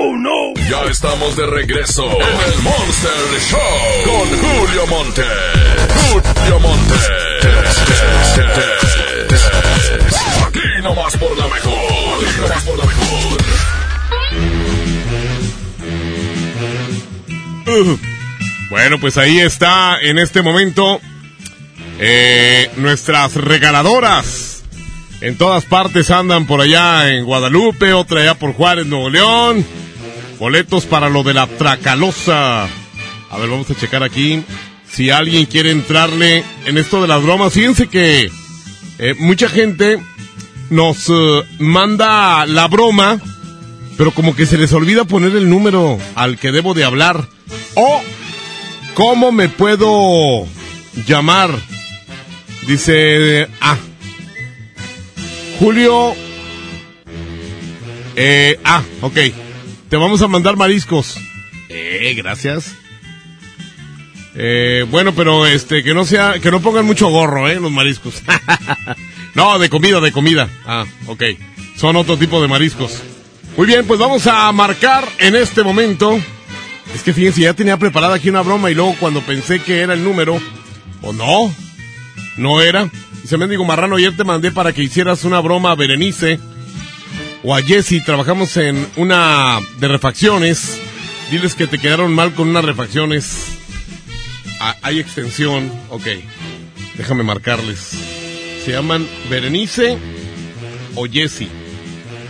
Oh no. Ya estamos de regreso en el Monster Show con Julio Monte. Julio Monte. Aquí nomás por la mejor. Aquí nomás por la mejor. Bueno, pues ahí está en este momento eh, nuestras regaladoras. En todas partes andan por allá en Guadalupe, otra allá por Juárez, Nuevo León. Boletos para lo de la Tracalosa. A ver, vamos a checar aquí. Si alguien quiere entrarle en esto de las bromas, fíjense que eh, mucha gente nos eh, manda la broma, pero como que se les olvida poner el número al que debo de hablar. O, ¿cómo me puedo llamar? Dice, ah, Julio, eh, ah, ok. Te vamos a mandar mariscos. Eh, gracias. Eh, bueno, pero este, que no sea, que no pongan mucho gorro, eh, los mariscos. no, de comida, de comida. Ah, ok. Son otro tipo de mariscos. Muy bien, pues vamos a marcar en este momento. Es que fíjense, ya tenía preparada aquí una broma y luego cuando pensé que era el número, o no, no era. Dice Mendigo Marrano, ayer te mandé para que hicieras una broma a Berenice o a Jesse. Trabajamos en una de refacciones. Diles que te quedaron mal con unas refacciones. Hay extensión. Ok. Déjame marcarles. Se llaman Berenice o Jesse.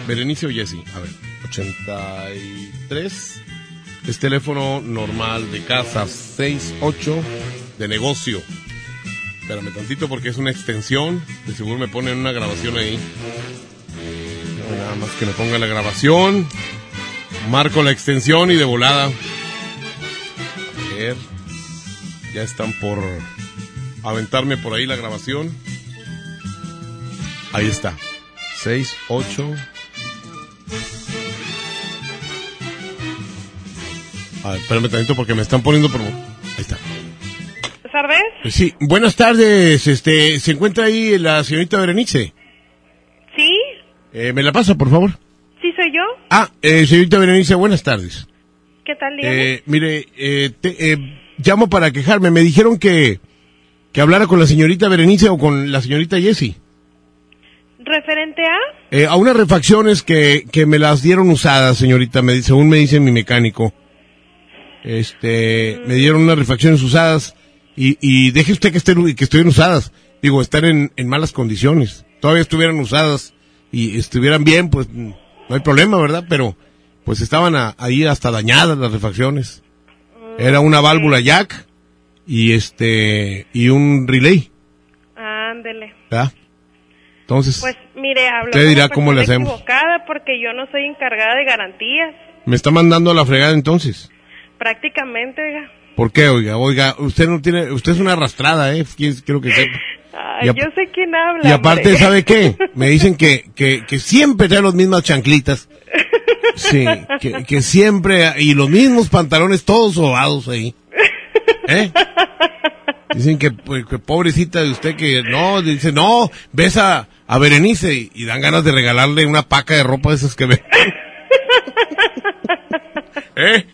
Berenice o Jesse. A ver. 83. Es teléfono normal de casa. 68 de negocio. Espérame tantito porque es una extensión. De seguro me ponen una grabación ahí. No, nada más que me ponga la grabación. Marco la extensión y de volada. A ver. Ya están por aventarme por ahí la grabación. Ahí está. 6, 8. A ver, espérame tantito porque me están poniendo por... Ahí está. Buenas tardes. Sí, buenas tardes. Este, ¿se encuentra ahí la señorita Berenice? Eh, ¿Me la pasa, por favor? ¿Sí soy yo? Ah, eh, señorita Berenice, buenas tardes. ¿Qué tal? Eh, mire, eh, te- eh, llamo para quejarme. Me dijeron que, que hablara con la señorita Berenice o con la señorita Jessie. ¿Referente a? Eh, a unas refacciones que, que me las dieron usadas, señorita, me, según me dice mi mecánico. Este, me dieron unas refacciones usadas y, y deje usted que estén, que estuvieran usadas. Digo, están en, en malas condiciones. Todavía estuvieran usadas y estuvieran bien, pues no hay problema, ¿verdad? Pero pues estaban a- ahí hasta dañadas las refacciones. Era una válvula jack y este, y un relay, Ándele. ¿verdad? Entonces, Pues mire, hablo Usted dirá cómo le hacemos. equivocada porque yo no soy encargada de garantías. me está mandando a la fregada entonces. Prácticamente, oiga. ¿Por qué, oiga? Oiga, usted no tiene, usted es una arrastrada, ¿eh? Quiero que sepa. Ay, yo sé quién habla. Y aparte, hombre. ¿sabe qué? Me dicen que, que, que siempre trae las mismas chanclitas. Sí, que, que siempre, y los mismos pantalones todos sobados ahí. ¿Eh? Dicen que, pues, que pobrecita de usted que no, dice, no, ves a, a Berenice y, y dan ganas de regalarle una paca de ropa de esas que ve. ¿Eh?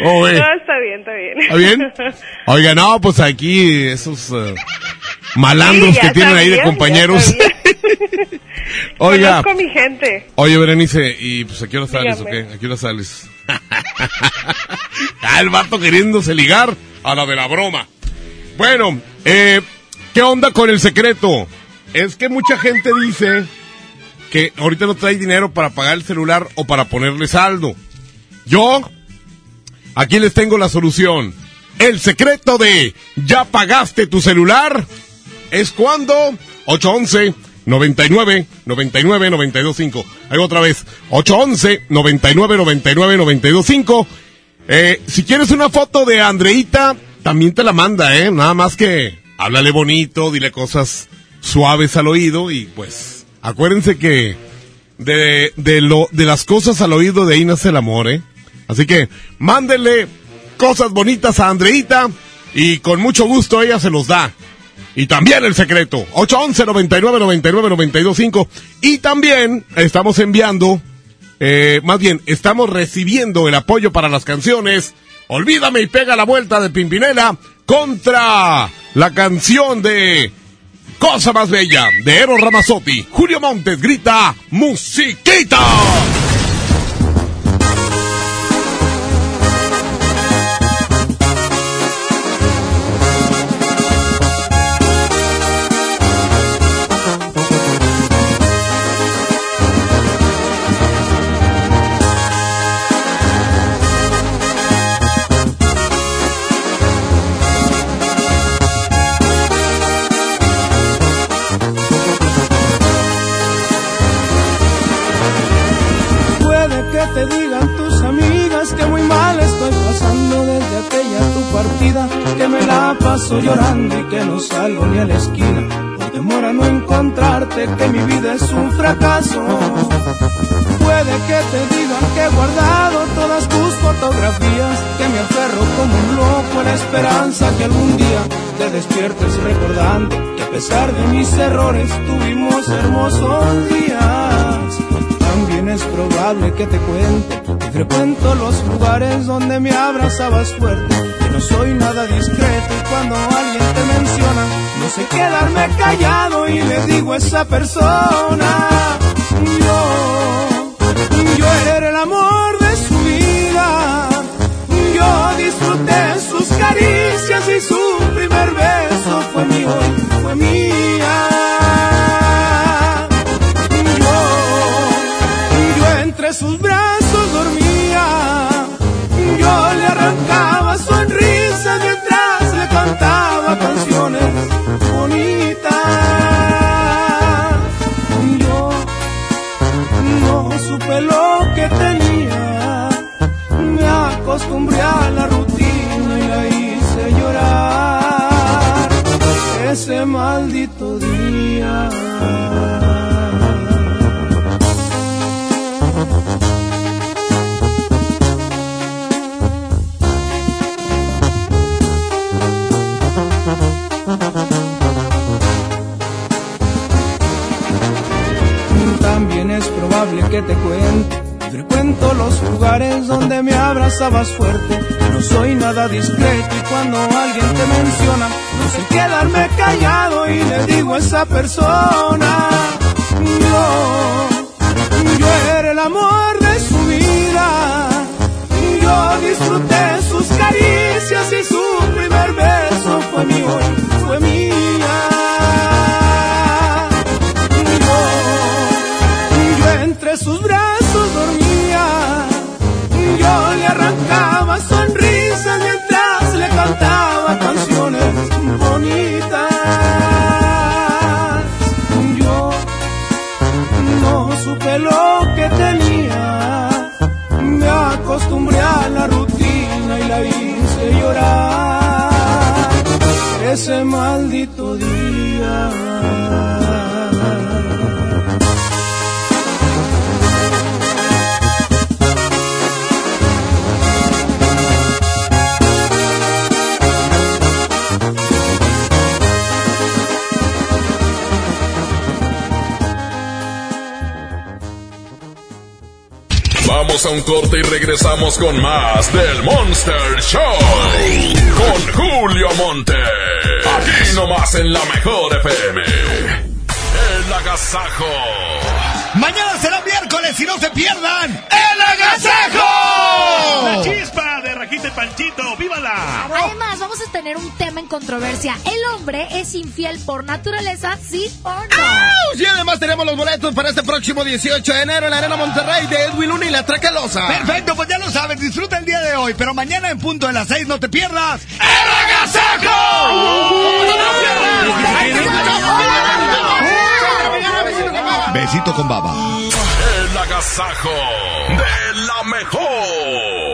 ¿Cómo ve? No, está bien, está bien. ¿Está bien? Oiga, no, pues aquí esos eh, malandros Sí, que tienen ahí de compañeros. Oiga, Conozco mi gente. oye Berenice, ¿y pues a qué hora sales o Dígame. qué? ¿A qué hora sales? ah, el vato queriéndose ligar a la de la broma. Bueno, eh, ¿qué onda con el secreto? Es que mucha gente dice que ahorita no trae dinero para pagar el celular o para ponerle saldo. Yo, aquí les tengo la solución. El secreto de ¿ya pagaste tu celular? Es cuando 811 99 99 925. Ahí otra vez. 811 99 99 925. Eh, si quieres una foto de Andreita, también te la manda, ¿eh? Nada más que háblale bonito, dile cosas suaves al oído y pues acuérdense que de, de, lo, de las cosas al oído de ahí nace el amor, ¿eh? Así que mándenle cosas bonitas a Andreita y con mucho gusto ella se los da. Y también el secreto, 811 99 99 925 Y también estamos enviando eh, más bien, estamos recibiendo el apoyo para las canciones Olvídame y pega la vuelta de Pimpinela contra la canción de Cosa más bella de Eros Ramazzotti. Julio Montes grita Musiquita. Te digan tus amigas que muy mal estoy pasando desde aquella tu partida, que me la paso llorando y que no salgo ni a la esquina. Por temor a no encontrarte, que mi vida es un fracaso. Puede que te digan que he guardado todas tus fotografías, que me aferro como un loco a la esperanza que algún día te despiertes recordando que a pesar de mis errores tuvimos hermosos días. Es probable que te cuente. Que frecuento los lugares donde me abrazabas fuerte, que no soy nada discreto y cuando alguien te menciona, no sé quedarme callado y le digo a esa persona, yo, yo era el amor de su vida, yo disfruté sus caricias y su primer beso fue mío fue mía. Sus brazos dormía, yo le arrancaba sonrisas mientras le cantaba canciones bonitas. Yo no supe lo que tenía, me acostumbré a la rutina y la hice llorar ese maldito día. Que te cuente. Frecuento los lugares donde me abrazabas fuerte. No soy nada discreto y cuando alguien te menciona, no sé quedarme callado y le digo a esa persona, yo, yo era el amor un corte y regresamos con más del Monster Show. Con Julio Monte. Aquí nomás en la mejor FM. El agasajo. Mañana será miércoles y no se pierdan el agasajo. La chispa Panchito, ¡vívala! Además, vamos a tener un tema en controversia. ¿El hombre es infiel por naturaleza, sí o no? ¡Auch! Y además tenemos los boletos para este próximo 18 de enero en la Arena Monterrey de Edwin Luna y la Tracalosa. Perfecto, pues ya lo sabes, disfruta el día de hoy, pero mañana en punto de las 6 no te pierdas el agasajo. Besito con baba. El agasajo de la mejor.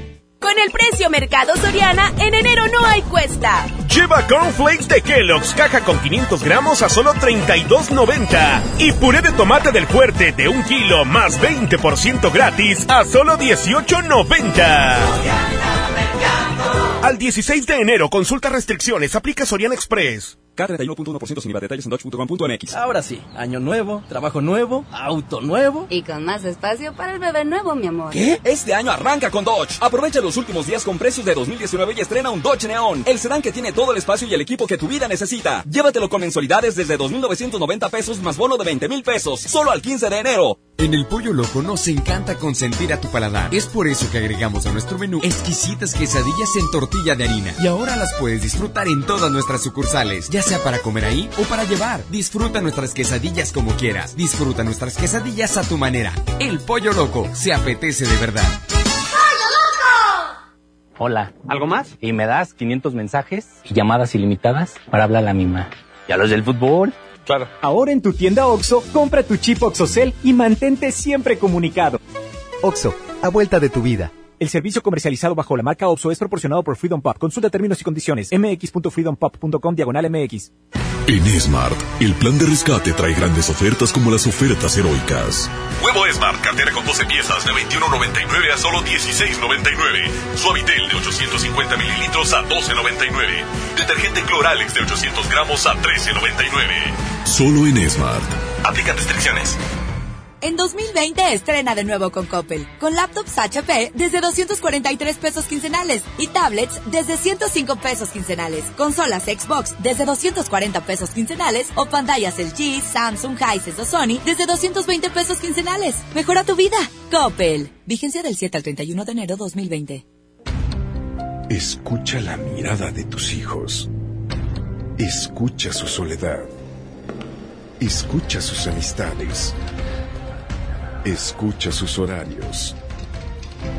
Con el precio Mercado Soriana, en enero no hay cuesta. Lleva cornflakes de Kellogg's, caja con 500 gramos a solo 32.90. Y puré de tomate del fuerte de un kilo más 20% gratis a solo 18.90. Al 16 de enero, consulta restricciones, aplica Sorian Express. K31.1% sin IVA. Detalles en dodge.com.mx. Ahora sí, año nuevo, trabajo nuevo, auto nuevo. Y con más espacio para el bebé nuevo, mi amor. ¿Qué? Este año arranca con Dodge. Aprovecha los últimos días con precios de 2019 y estrena un Dodge Neon. El sedán que tiene todo el espacio y el equipo que tu vida necesita. Llévatelo con mensualidades desde 2.990 pesos más bono de 20 mil pesos. Solo al 15 de enero. En el Pollo Loco nos encanta consentir a tu paladar. Es por eso que agregamos a nuestro menú exquisitas quesadillas en tortilla de harina. Y ahora las puedes disfrutar en todas nuestras sucursales, ya sea para comer ahí o para llevar. Disfruta nuestras quesadillas como quieras. Disfruta nuestras quesadillas a tu manera. El Pollo Loco se apetece de verdad. Hola. ¿Algo más? Y me das 500 mensajes y llamadas ilimitadas para hablar a la misma. ¿Y a los del fútbol? Claro. Ahora en tu tienda OXO, compra tu chip OXOCEL y mantente siempre comunicado. OXO, a vuelta de tu vida. El servicio comercializado bajo la marca OXO es proporcionado por Freedom Pop. Consulta términos y condiciones. mx.freedompop.com diagonal mx. En Smart, el plan de rescate trae grandes ofertas como las ofertas heroicas. Huevo Smart, cartera con 12 piezas de 21.99 a solo 16.99. Suavitel de 850 mililitros a 12.99. Detergente Cloralex de 800 gramos a 13.99. Solo en Smart. Aplica restricciones. En 2020 estrena de nuevo con Coppel, con laptops HP desde 243 pesos quincenales y tablets desde 105 pesos quincenales, consolas Xbox desde 240 pesos quincenales o pantallas LG, Samsung, Hisense o Sony desde 220 pesos quincenales. Mejora tu vida. Coppel. Vigencia del 7 al 31 de enero 2020. Escucha la mirada de tus hijos. Escucha su soledad. Escucha sus amistades. Escucha sus horarios.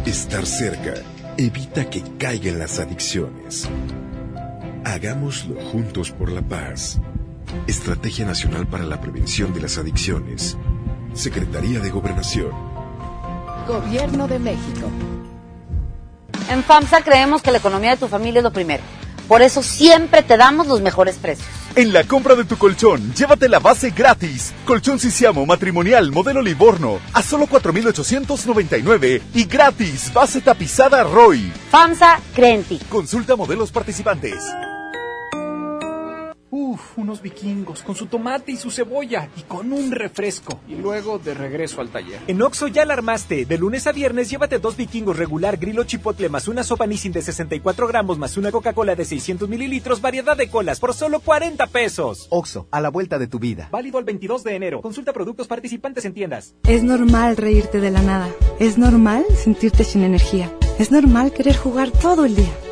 Estar cerca evita que caigan las adicciones. Hagámoslo juntos por la paz. Estrategia Nacional para la Prevención de las Adicciones. Secretaría de Gobernación. Gobierno de México. En FAMSA creemos que la economía de tu familia es lo primero. Por eso siempre te damos los mejores precios. En la compra de tu colchón, llévate la base gratis. Colchón Sisiamo matrimonial modelo Livorno a solo 4,899 y gratis base tapizada Roy. FAMSA Crenti. Consulta modelos participantes. Uf, unos vikingos con su tomate y su cebolla y con un refresco. Y luego de regreso al taller. En Oxo ya la armaste. De lunes a viernes llévate dos vikingos regular, grilo chipotle más una sopa Nissin de 64 gramos más una Coca-Cola de 600 mililitros, variedad de colas por solo 40 pesos. Oxo, a la vuelta de tu vida. Válido al 22 de enero. Consulta productos participantes en tiendas. Es normal reírte de la nada. Es normal sentirte sin energía. Es normal querer jugar todo el día.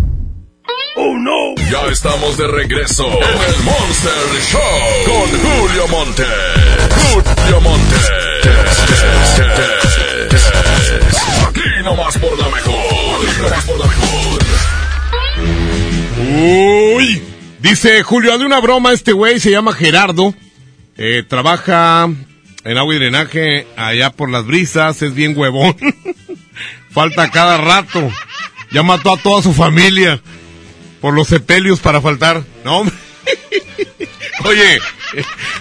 ¡Oh, no! Ya estamos de regreso en el Monster Show con Julio Monte. Julio Monte. Aquí nomás por la mejor. Aquí nomás por la mejor. Uy, dice Julio, de una broma este güey, se llama Gerardo. Eh, trabaja en agua y drenaje allá por las brisas, es bien huevón. Falta cada rato. Ya mató a toda su familia por los sepelios para faltar. No. Oye,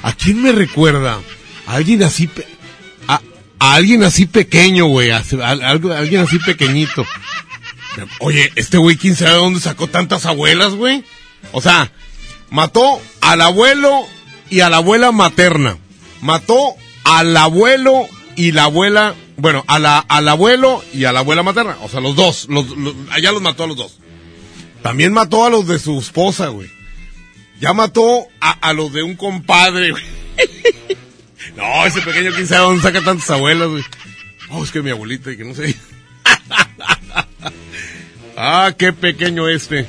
¿a quién me recuerda? A alguien así, pe- a, alguien así pequeño, güey, a alguien así pequeñito. Oye, este güey, ¿quién sabe dónde sacó tantas abuelas, güey? O sea, mató al abuelo y a la abuela materna. Mató al abuelo y la abuela, bueno, a la, al abuelo y a la abuela materna. O sea, los dos, los, los- allá los mató a los dos. También mató a los de su esposa, güey. Ya mató a, a los de un compadre, güey. No, ese pequeño, quién sabe saca tantas abuelas, güey. Oh, es que mi abuelita y que no sé. ah, qué pequeño este.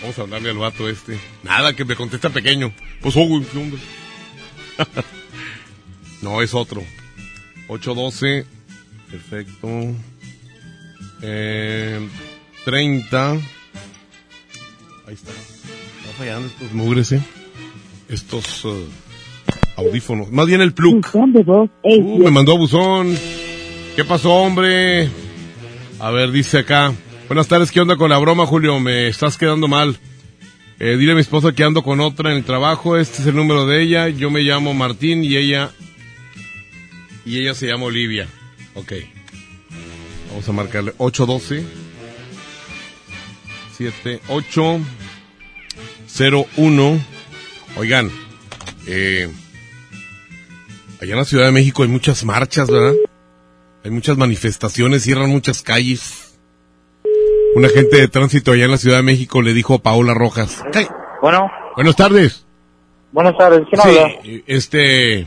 Vamos a hablarle al vato este. Nada, que me contesta pequeño. Pues, oh, güey, ¿qué onda? no, es otro. 812. Perfecto. Eh, 30. Ahí está. Está fallando estos mugres, ¿eh? Estos eh, audífonos. Más bien el plug. Uh, me mandó a buzón. ¿Qué pasó, hombre? A ver, dice acá. Buenas tardes, ¿qué onda con la broma, Julio? Me estás quedando mal. Eh, dile a mi esposa que ando con otra en el trabajo. Este es el número de ella. Yo me llamo Martín y ella. Y ella se llama Olivia. Ok. Vamos a marcarle 812 7801. Oigan, eh, allá en la Ciudad de México hay muchas marchas, ¿verdad? Hay muchas manifestaciones, cierran muchas calles. Un agente de tránsito allá en la Ciudad de México le dijo a Paola Rojas. Bueno. Buenas tardes. Buenas tardes. ¿Quién Sí, habla? este,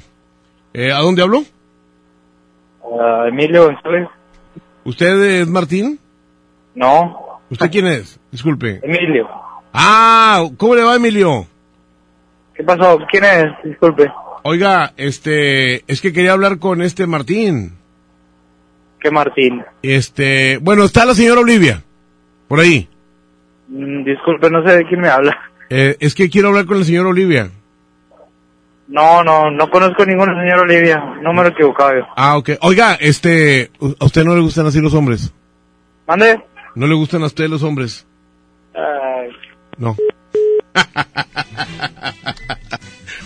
eh, ¿a dónde habló? Ah, Emilio González. ¿Usted es Martín? No. ¿Usted quién es? Disculpe. Emilio. Ah, ¿cómo le va, Emilio? ¿Qué pasó? ¿Quién es? Disculpe. Oiga, este, es que quería hablar con este Martín. ¿Qué Martín? Este, bueno, está la señora Olivia, por ahí. Mm, disculpe, no sé de quién me habla. Eh, es que quiero hablar con la señora Olivia. No, no, no conozco ninguna señora Olivia. Número equivocado yo. Ah, ok. Oiga, este, ¿a usted no le gustan así los hombres? ¿Mande? ¿No le gustan a usted los hombres? Ay, No.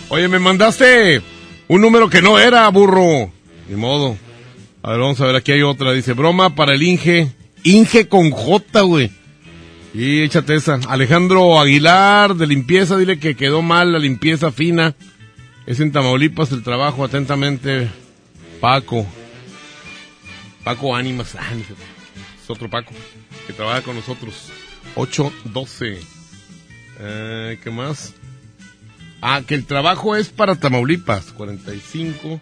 Oye, me mandaste un número que no era, burro. Ni modo. A ver, vamos a ver, aquí hay otra. Dice, broma para el Inge. Inge con J, güey. Y échate esa. Alejandro Aguilar, de limpieza, dile que quedó mal la limpieza fina. Es en Tamaulipas el trabajo, atentamente. Paco. Paco Ánimas. Ah. Es otro Paco que trabaja con nosotros. 812. Eh, ¿Qué más? Ah, que el trabajo es para Tamaulipas. 45.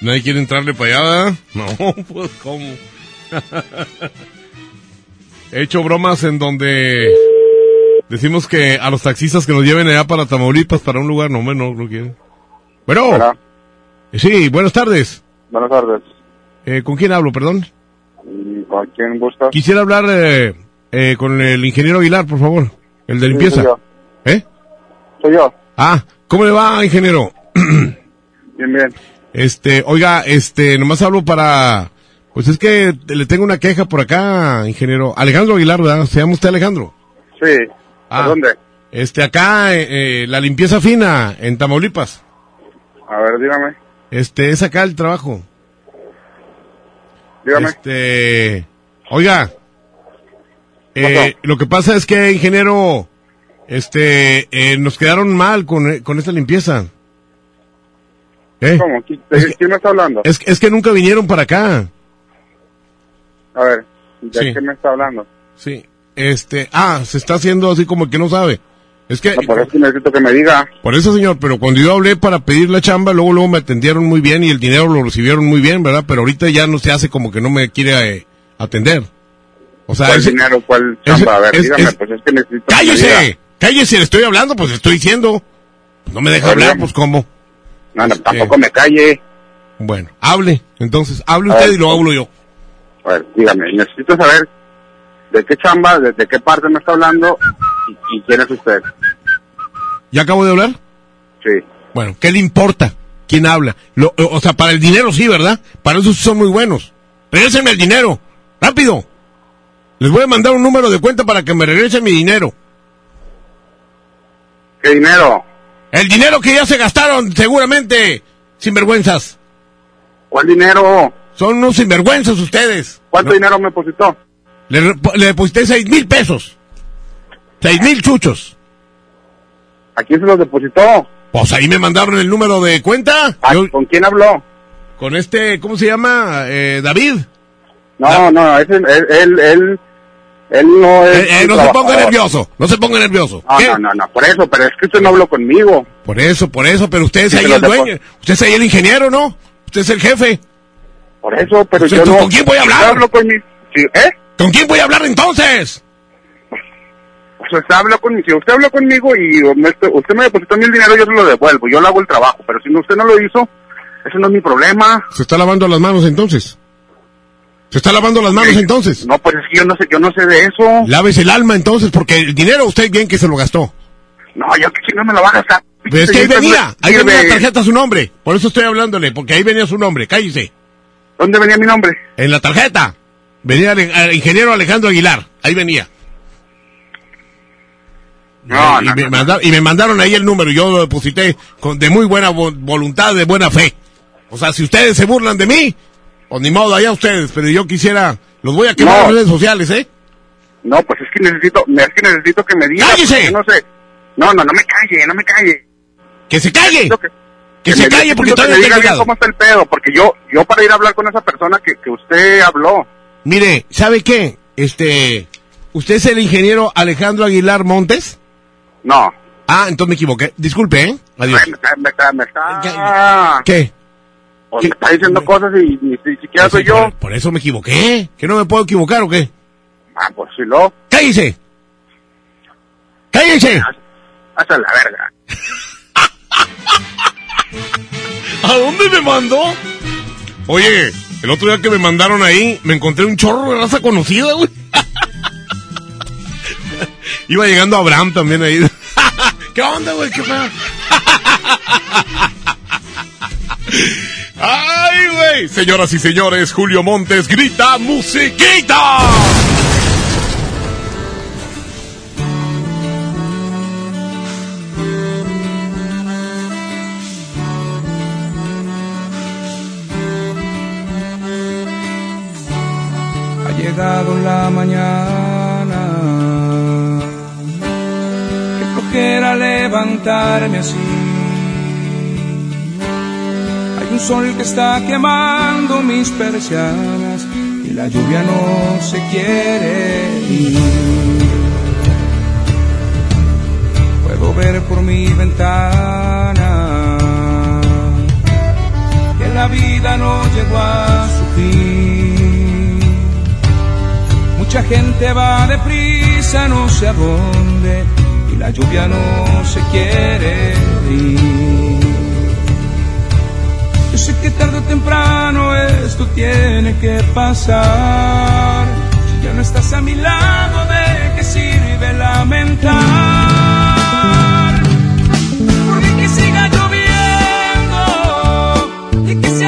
Nadie quiere entrarle para allá. No, pues cómo. He hecho bromas en donde decimos que a los taxistas que nos lleven allá para Tamaulipas, para un lugar, no, hombre, no, no quieren. Bueno. Hola. Sí, buenas tardes. Buenas tardes. Eh, ¿Con quién hablo, perdón? ¿Y ¿Con quién buscas? Quisiera hablar eh, eh, con el ingeniero Aguilar, por favor. El de Sí, limpieza. soy yo. ¿Eh? Soy yo. Ah, ¿cómo le va, ingeniero? Bien, bien. Este, oiga, este, nomás hablo para, pues es que le tengo una queja por acá, ingeniero. Alejandro Aguilar, ¿verdad? ¿Se llama usted Alejandro? Sí. Ah. ¿A dónde? Este, acá, eh, eh, la limpieza fina, en Tamaulipas. A ver, dígame. Este, es acá el trabajo. Dígame. Este, oiga, eh, lo que pasa es que, ingeniero, este, eh, nos quedaron mal con, con esta limpieza. ¿Eh? ¿Cómo? ¿Qui- ¿De quién me está hablando? Es, es que nunca vinieron para acá. A ver, ¿de Sí. qué me está hablando? Sí. Este, ah, se está haciendo así como que no sabe. Es que, No, por eso necesito que me diga. por eso, señor, pero cuando yo hablé para pedir la chamba, luego, luego me atendieron muy bien y el dinero lo recibieron muy bien, ¿verdad? Pero ahorita ya no se hace como que no me quiere eh, atender. O sea, ¿Cuál ese- dinero? ¿Cuál ese- chamba? A ver, es- dígame, es- pues es que necesito que me ¡Cállese! diga. ¡Cállese! Le estoy hablando, pues le estoy diciendo. No me deja hablar, pues cómo. No, no, Este, tampoco me calle. Bueno, hable. Entonces, hable A usted ver, y lo hablo yo. A ver, dígame, necesito saber de qué chamba, desde qué parte me está hablando y, y quién es usted. ¿Ya acabo de hablar? Sí. Bueno, ¿qué le importa? ¿Quién habla? Lo- o sea, para el dinero sí, ¿verdad? Para eso son muy buenos. Regrésenme el dinero. ¡Rápido! Les voy a mandar un número de cuenta para que me regresen mi dinero. ¿Qué dinero? El dinero que ya se gastaron, seguramente. Sinvergüenzas. ¿Cuál dinero? Son unos sinvergüenzas ustedes. ¿Cuánto dinero me depositó? Le, le deposité seis mil pesos. Seis mil chuchos. ¿A quién se los depositó? Pues ahí me mandaron el número de cuenta. Yo- Ah, ¿Con quién habló? con este, ¿cómo se llama? Eh, David. No, no, ese, él, él, él, él no es... Eh, eh, no se ponga nervioso. No se ponga nervioso. No, ¿Qué? no, no, no, por eso, pero es que usted no habló conmigo. Por eso, por eso, pero usted es ahí el dueño. Usted es ahí el ingeniero, ¿no? Usted es el jefe. Por eso, pero Usted- yo no... ¿Con quién voy a hablar? Usted habló con mi... ¿Eh? ¿Con quién voy a hablar entonces? Usted habló conmigo, si usted habló conmigo y me- usted me depositó el dinero, yo se lo devuelvo, yo le hago el trabajo, pero si no, usted no lo hizo, Eso no es mi problema. ¿Se está lavando las manos entonces? ¿Se está lavando las manos entonces? No, pues es que yo no sé, yo no sé de eso. Laves el alma entonces, porque el dinero usted bien que se lo gastó. No, yo que no me lo va a gastar. Pero es que ahí venía, ahí venía la tarjeta a su nombre. Por eso estoy hablándole, porque ahí venía su nombre. Cállese. ¿Dónde venía mi nombre? En la tarjeta. Venía el, el ingeniero Alejandro Aguilar. Ahí venía. No, y, no, me no, manda- y me mandaron ahí el número. Yo lo deposité con, de muy buena vo- voluntad, de buena fe. O sea, si ustedes se burlan de mí, pues ni modo, allá ustedes. Pero yo quisiera, los voy a quemar en las redes sociales, ¿eh? No, pues es que necesito, es que necesito que me diga. ¡Cállese! No sé. No, no, no me calle, no me calle. ¡Que se calle! Que, Que se calle porque todavía que me diga cómo está el pedo, porque yo, yo para ir a hablar con esa persona que, que usted habló. Mire, ¿sabe qué? Este, ¿usted es el ingeniero Alejandro Aguilar Montes? No. Ah, entonces me equivoqué. Disculpe, ¿eh? Adiós. Me está, me está, me está, ¿Qué? pues me está diciendo cosas y ni siquiera soy yo. Por, por eso me equivoqué. ¿Que no me puedo equivocar o qué? Ah, pues si lo, ¡Cállese! ¡Cállese! hasta la verga. ¿A dónde me mandó? Oye, el otro día que me mandaron ahí, me encontré un chorro de raza conocida, güey. Iba llegando Abraham también ahí. ¿Qué onda, güey? ¿Qué fue? ¡Ay, güey! Señoras y señores, Julio Montes grita musiquita. Levantarme así. Hay un sol que está quemando mis persianas y la lluvia no se quiere ir. Puedo ver por mi ventana que la vida no llegó a su fin. Mucha gente va deprisa, no sé a dónde, la lluvia no se quiere ir. Yo sé que tarde o temprano esto tiene que pasar. Si ya no estás a mi lado, ¿de qué sirve lamentar? Por mí que siga lloviendo y que se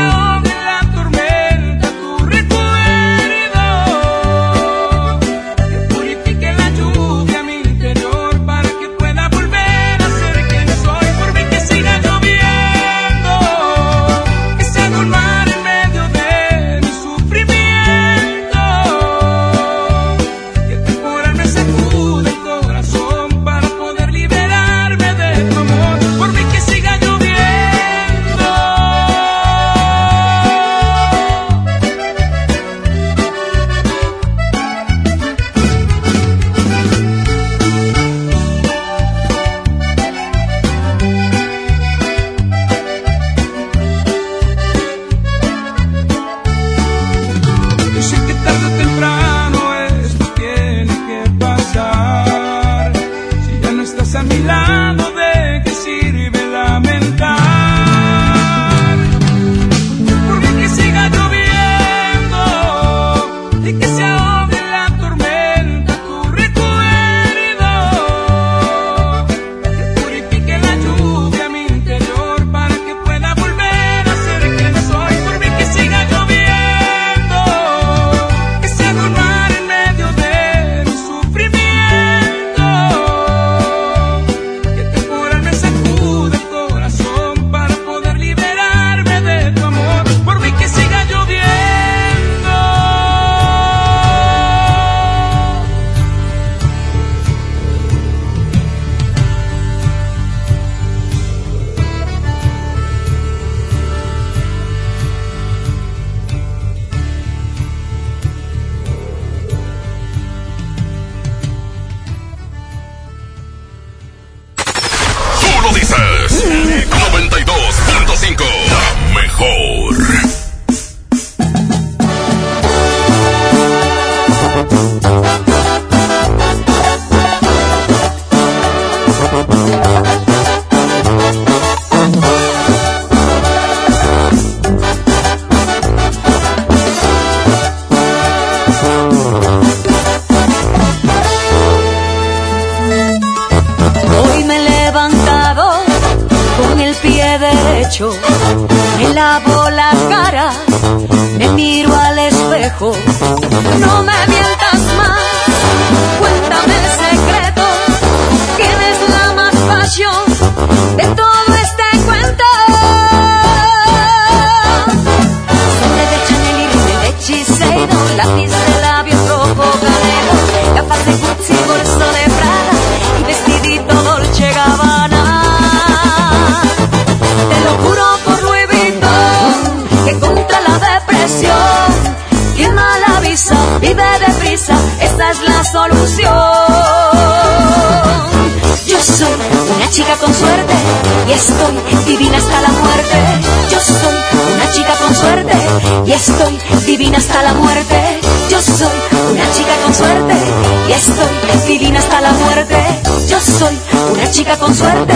soy una chica con suerte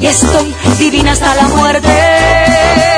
y estoy divina hasta la muerte.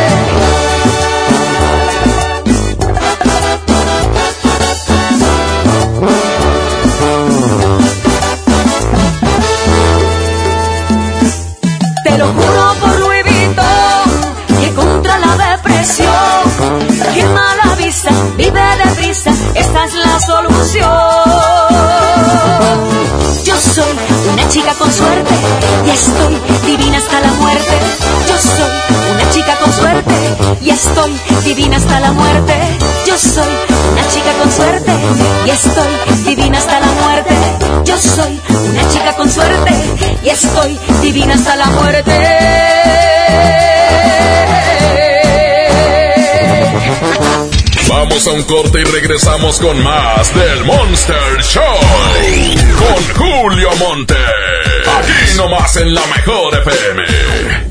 Y estoy divina hasta la muerte. Yo soy una chica con suerte y estoy divina hasta la muerte. Yo soy una chica con suerte y estoy divina hasta la muerte. Vamos a un corte y regresamos con más del Monster Show. Con Julio Monte. Aquí nomás en la mejor FM.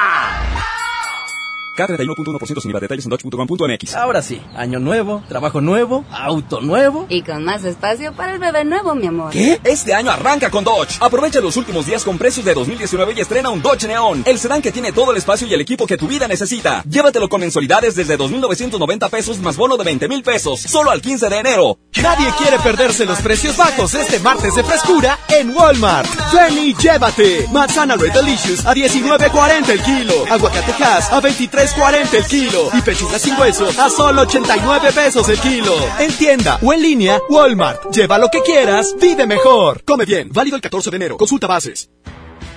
K31.1% sin IVA. Detalles en dodge.com.mx. Ahora sí, año nuevo, trabajo nuevo, auto nuevo. Y con más espacio para el bebé nuevo, mi amor. ¿Qué? Este año arranca con Dodge. Aprovecha los últimos días con precios de 2019 y estrena un Dodge Neon, el sedán que tiene todo el espacio y el equipo que tu vida necesita. Llévatelo con mensualidades desde 2.990 pesos más bono de 20 mil pesos, solo al 15 de enero. Nadie quiere perderse los precios bajos este martes de frescura en Walmart. Ven y llévate. Manzana Red Delicious a 19.40 el kilo. Aguacate Hass a 23.40 el kilo. Y pechuga sin hueso a solo 89 pesos el kilo. En tienda o en línea, Walmart. Lleva lo que quieras, vive mejor. Come bien. Válido el 14 de enero. Consulta bases.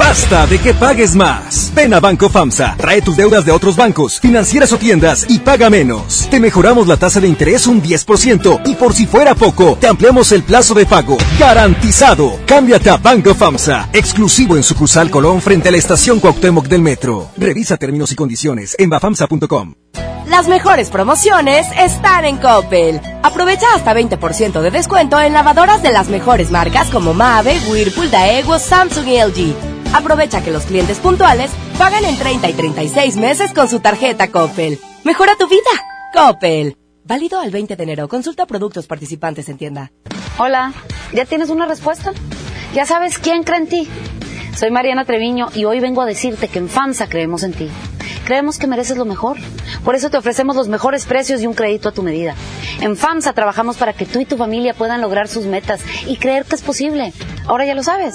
Basta de que pagues más. Ven a Banco FAMSA, trae tus deudas de otros bancos, financieras o tiendas y paga menos. Te mejoramos la tasa de interés un 10% y por si fuera poco, te ampliamos el plazo de pago. Garantizado. Cámbiate a Banco FAMSA, exclusivo en sucursal Colón frente a la estación Cuauhtémoc del Metro. Revisa términos y condiciones en bafamsa.com. Las mejores promociones están en Coppel. Aprovecha hasta 20% de descuento en lavadoras de las mejores marcas como Mave, Whirlpool, Daewoo, Samsung y LG. Aprovecha que los clientes puntuales pagan en 30 y 36 meses con su tarjeta Coppel. Mejora tu vida. Coppel. Válido al 20 de enero. Consulta productos participantes en tienda. Hola, ¿ya tienes una respuesta? ¿Ya sabes quién cree en ti? Soy Mariana Treviño y hoy vengo a decirte que en FAMSA creemos en ti. Creemos que mereces lo mejor. Por eso te ofrecemos los mejores precios y un crédito a tu medida. En FAMSA trabajamos para que tú y tu familia puedan lograr sus metas y creer que es posible. Ahora ya lo sabes.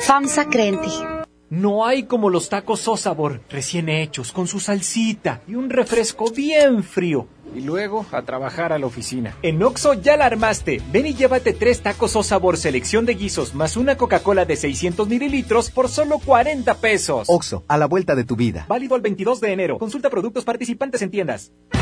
FAMSA cree en ti. No hay como los tacos Sosabor, recién hechos, con su salsita y un refresco bien frío. Y luego a trabajar a la oficina. En Oxo ya la armaste. Ven y llévate tres tacos o sabor selección de guisos más una Coca-Cola de 600 mililitros por solo 40 pesos. Oxo, a la vuelta de tu vida. Válido el 22 de enero. Consulta productos participantes en tiendas.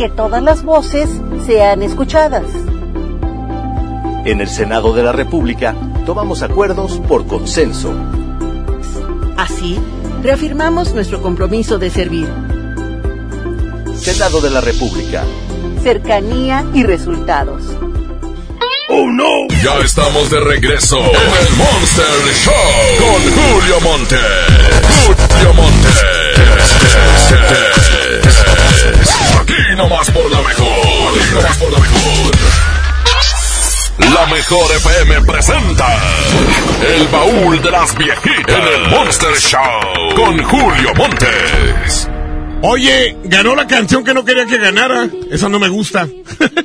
Que todas las voces sean escuchadas. En el Senado de la República tomamos acuerdos por consenso. Así, reafirmamos nuestro compromiso de servir. Senado de la República. Cercanía y resultados. ¡Oh, no! Ya estamos de regreso en el Monster Show con Julio Monte. Julio Monte. Aquí nomás por la mejor. Aquí nomás por la mejor. La mejor FM presenta El baúl de las viejitas en el Monster Show con Julio Montes. Oye, ganó la canción que no quería que ganara. Esa no me gusta.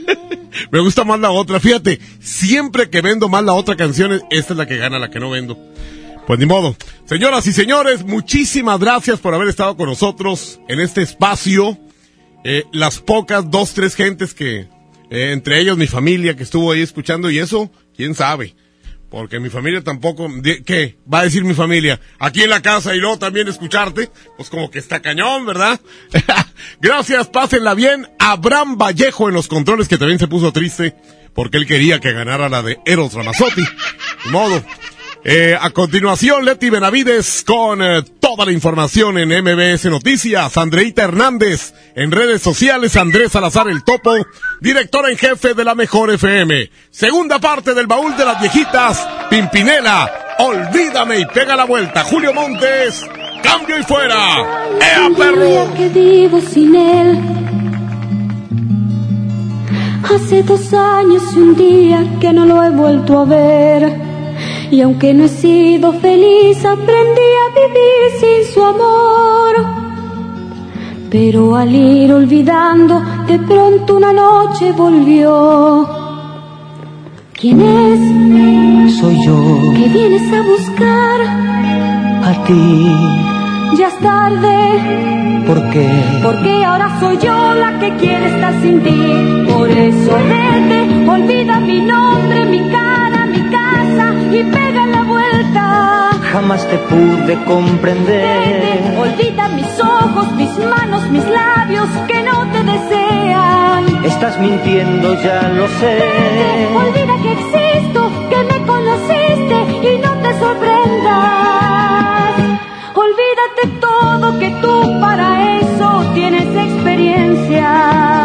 me gusta más la otra. Fíjate, siempre que vendo más la otra canción, esta es la que gana, la que no vendo. Pues ni modo. Señoras y señores, muchísimas gracias por haber estado con nosotros en este espacio. Eh, las pocas, dos, tres gentes que, eh, entre ellos mi familia que estuvo ahí escuchando y eso, quién sabe. Porque mi familia tampoco, ¿qué? Va a decir mi familia, aquí en la casa y luego también escucharte, pues como que está cañón, ¿verdad? Gracias, pásenla bien. Abraham Vallejo en los controles que también se puso triste porque él quería que ganara la de Eros Ramazzotti. De modo. Eh, a continuación, Leti Benavides con eh, toda la información en MBS Noticias. Andreita Hernández en redes sociales. Andrés Salazar el Topo, directora en jefe de la Mejor FM. Segunda parte del baúl de las viejitas. Pimpinela, olvídame y pega la vuelta. Julio Montes, cambio y fuera. ¡Ea, perro! que vivo sin él. Hace dos años y un día que no lo he vuelto a ver. Y aunque no he sido feliz, aprendí a vivir sin su amor. Pero al ir olvidando, de pronto una noche volvió. ¿Quién es? Soy yo, ¿Qué vienes a buscar? a ti, Ya es tarde. ¿por qué? Porque ahora soy yo la que quiere estar sin ti. Por eso vete, olvida mi nombre, mi cara, y pega la vuelta. Jamás te pude comprender. Olvida mis ojos, mis manos, mis labios que no te desean. Estás mintiendo, ya lo sé. Olvida que existo, que me conociste y no te sorprendas. Olvídate todo que tú para eso tienes experiencia.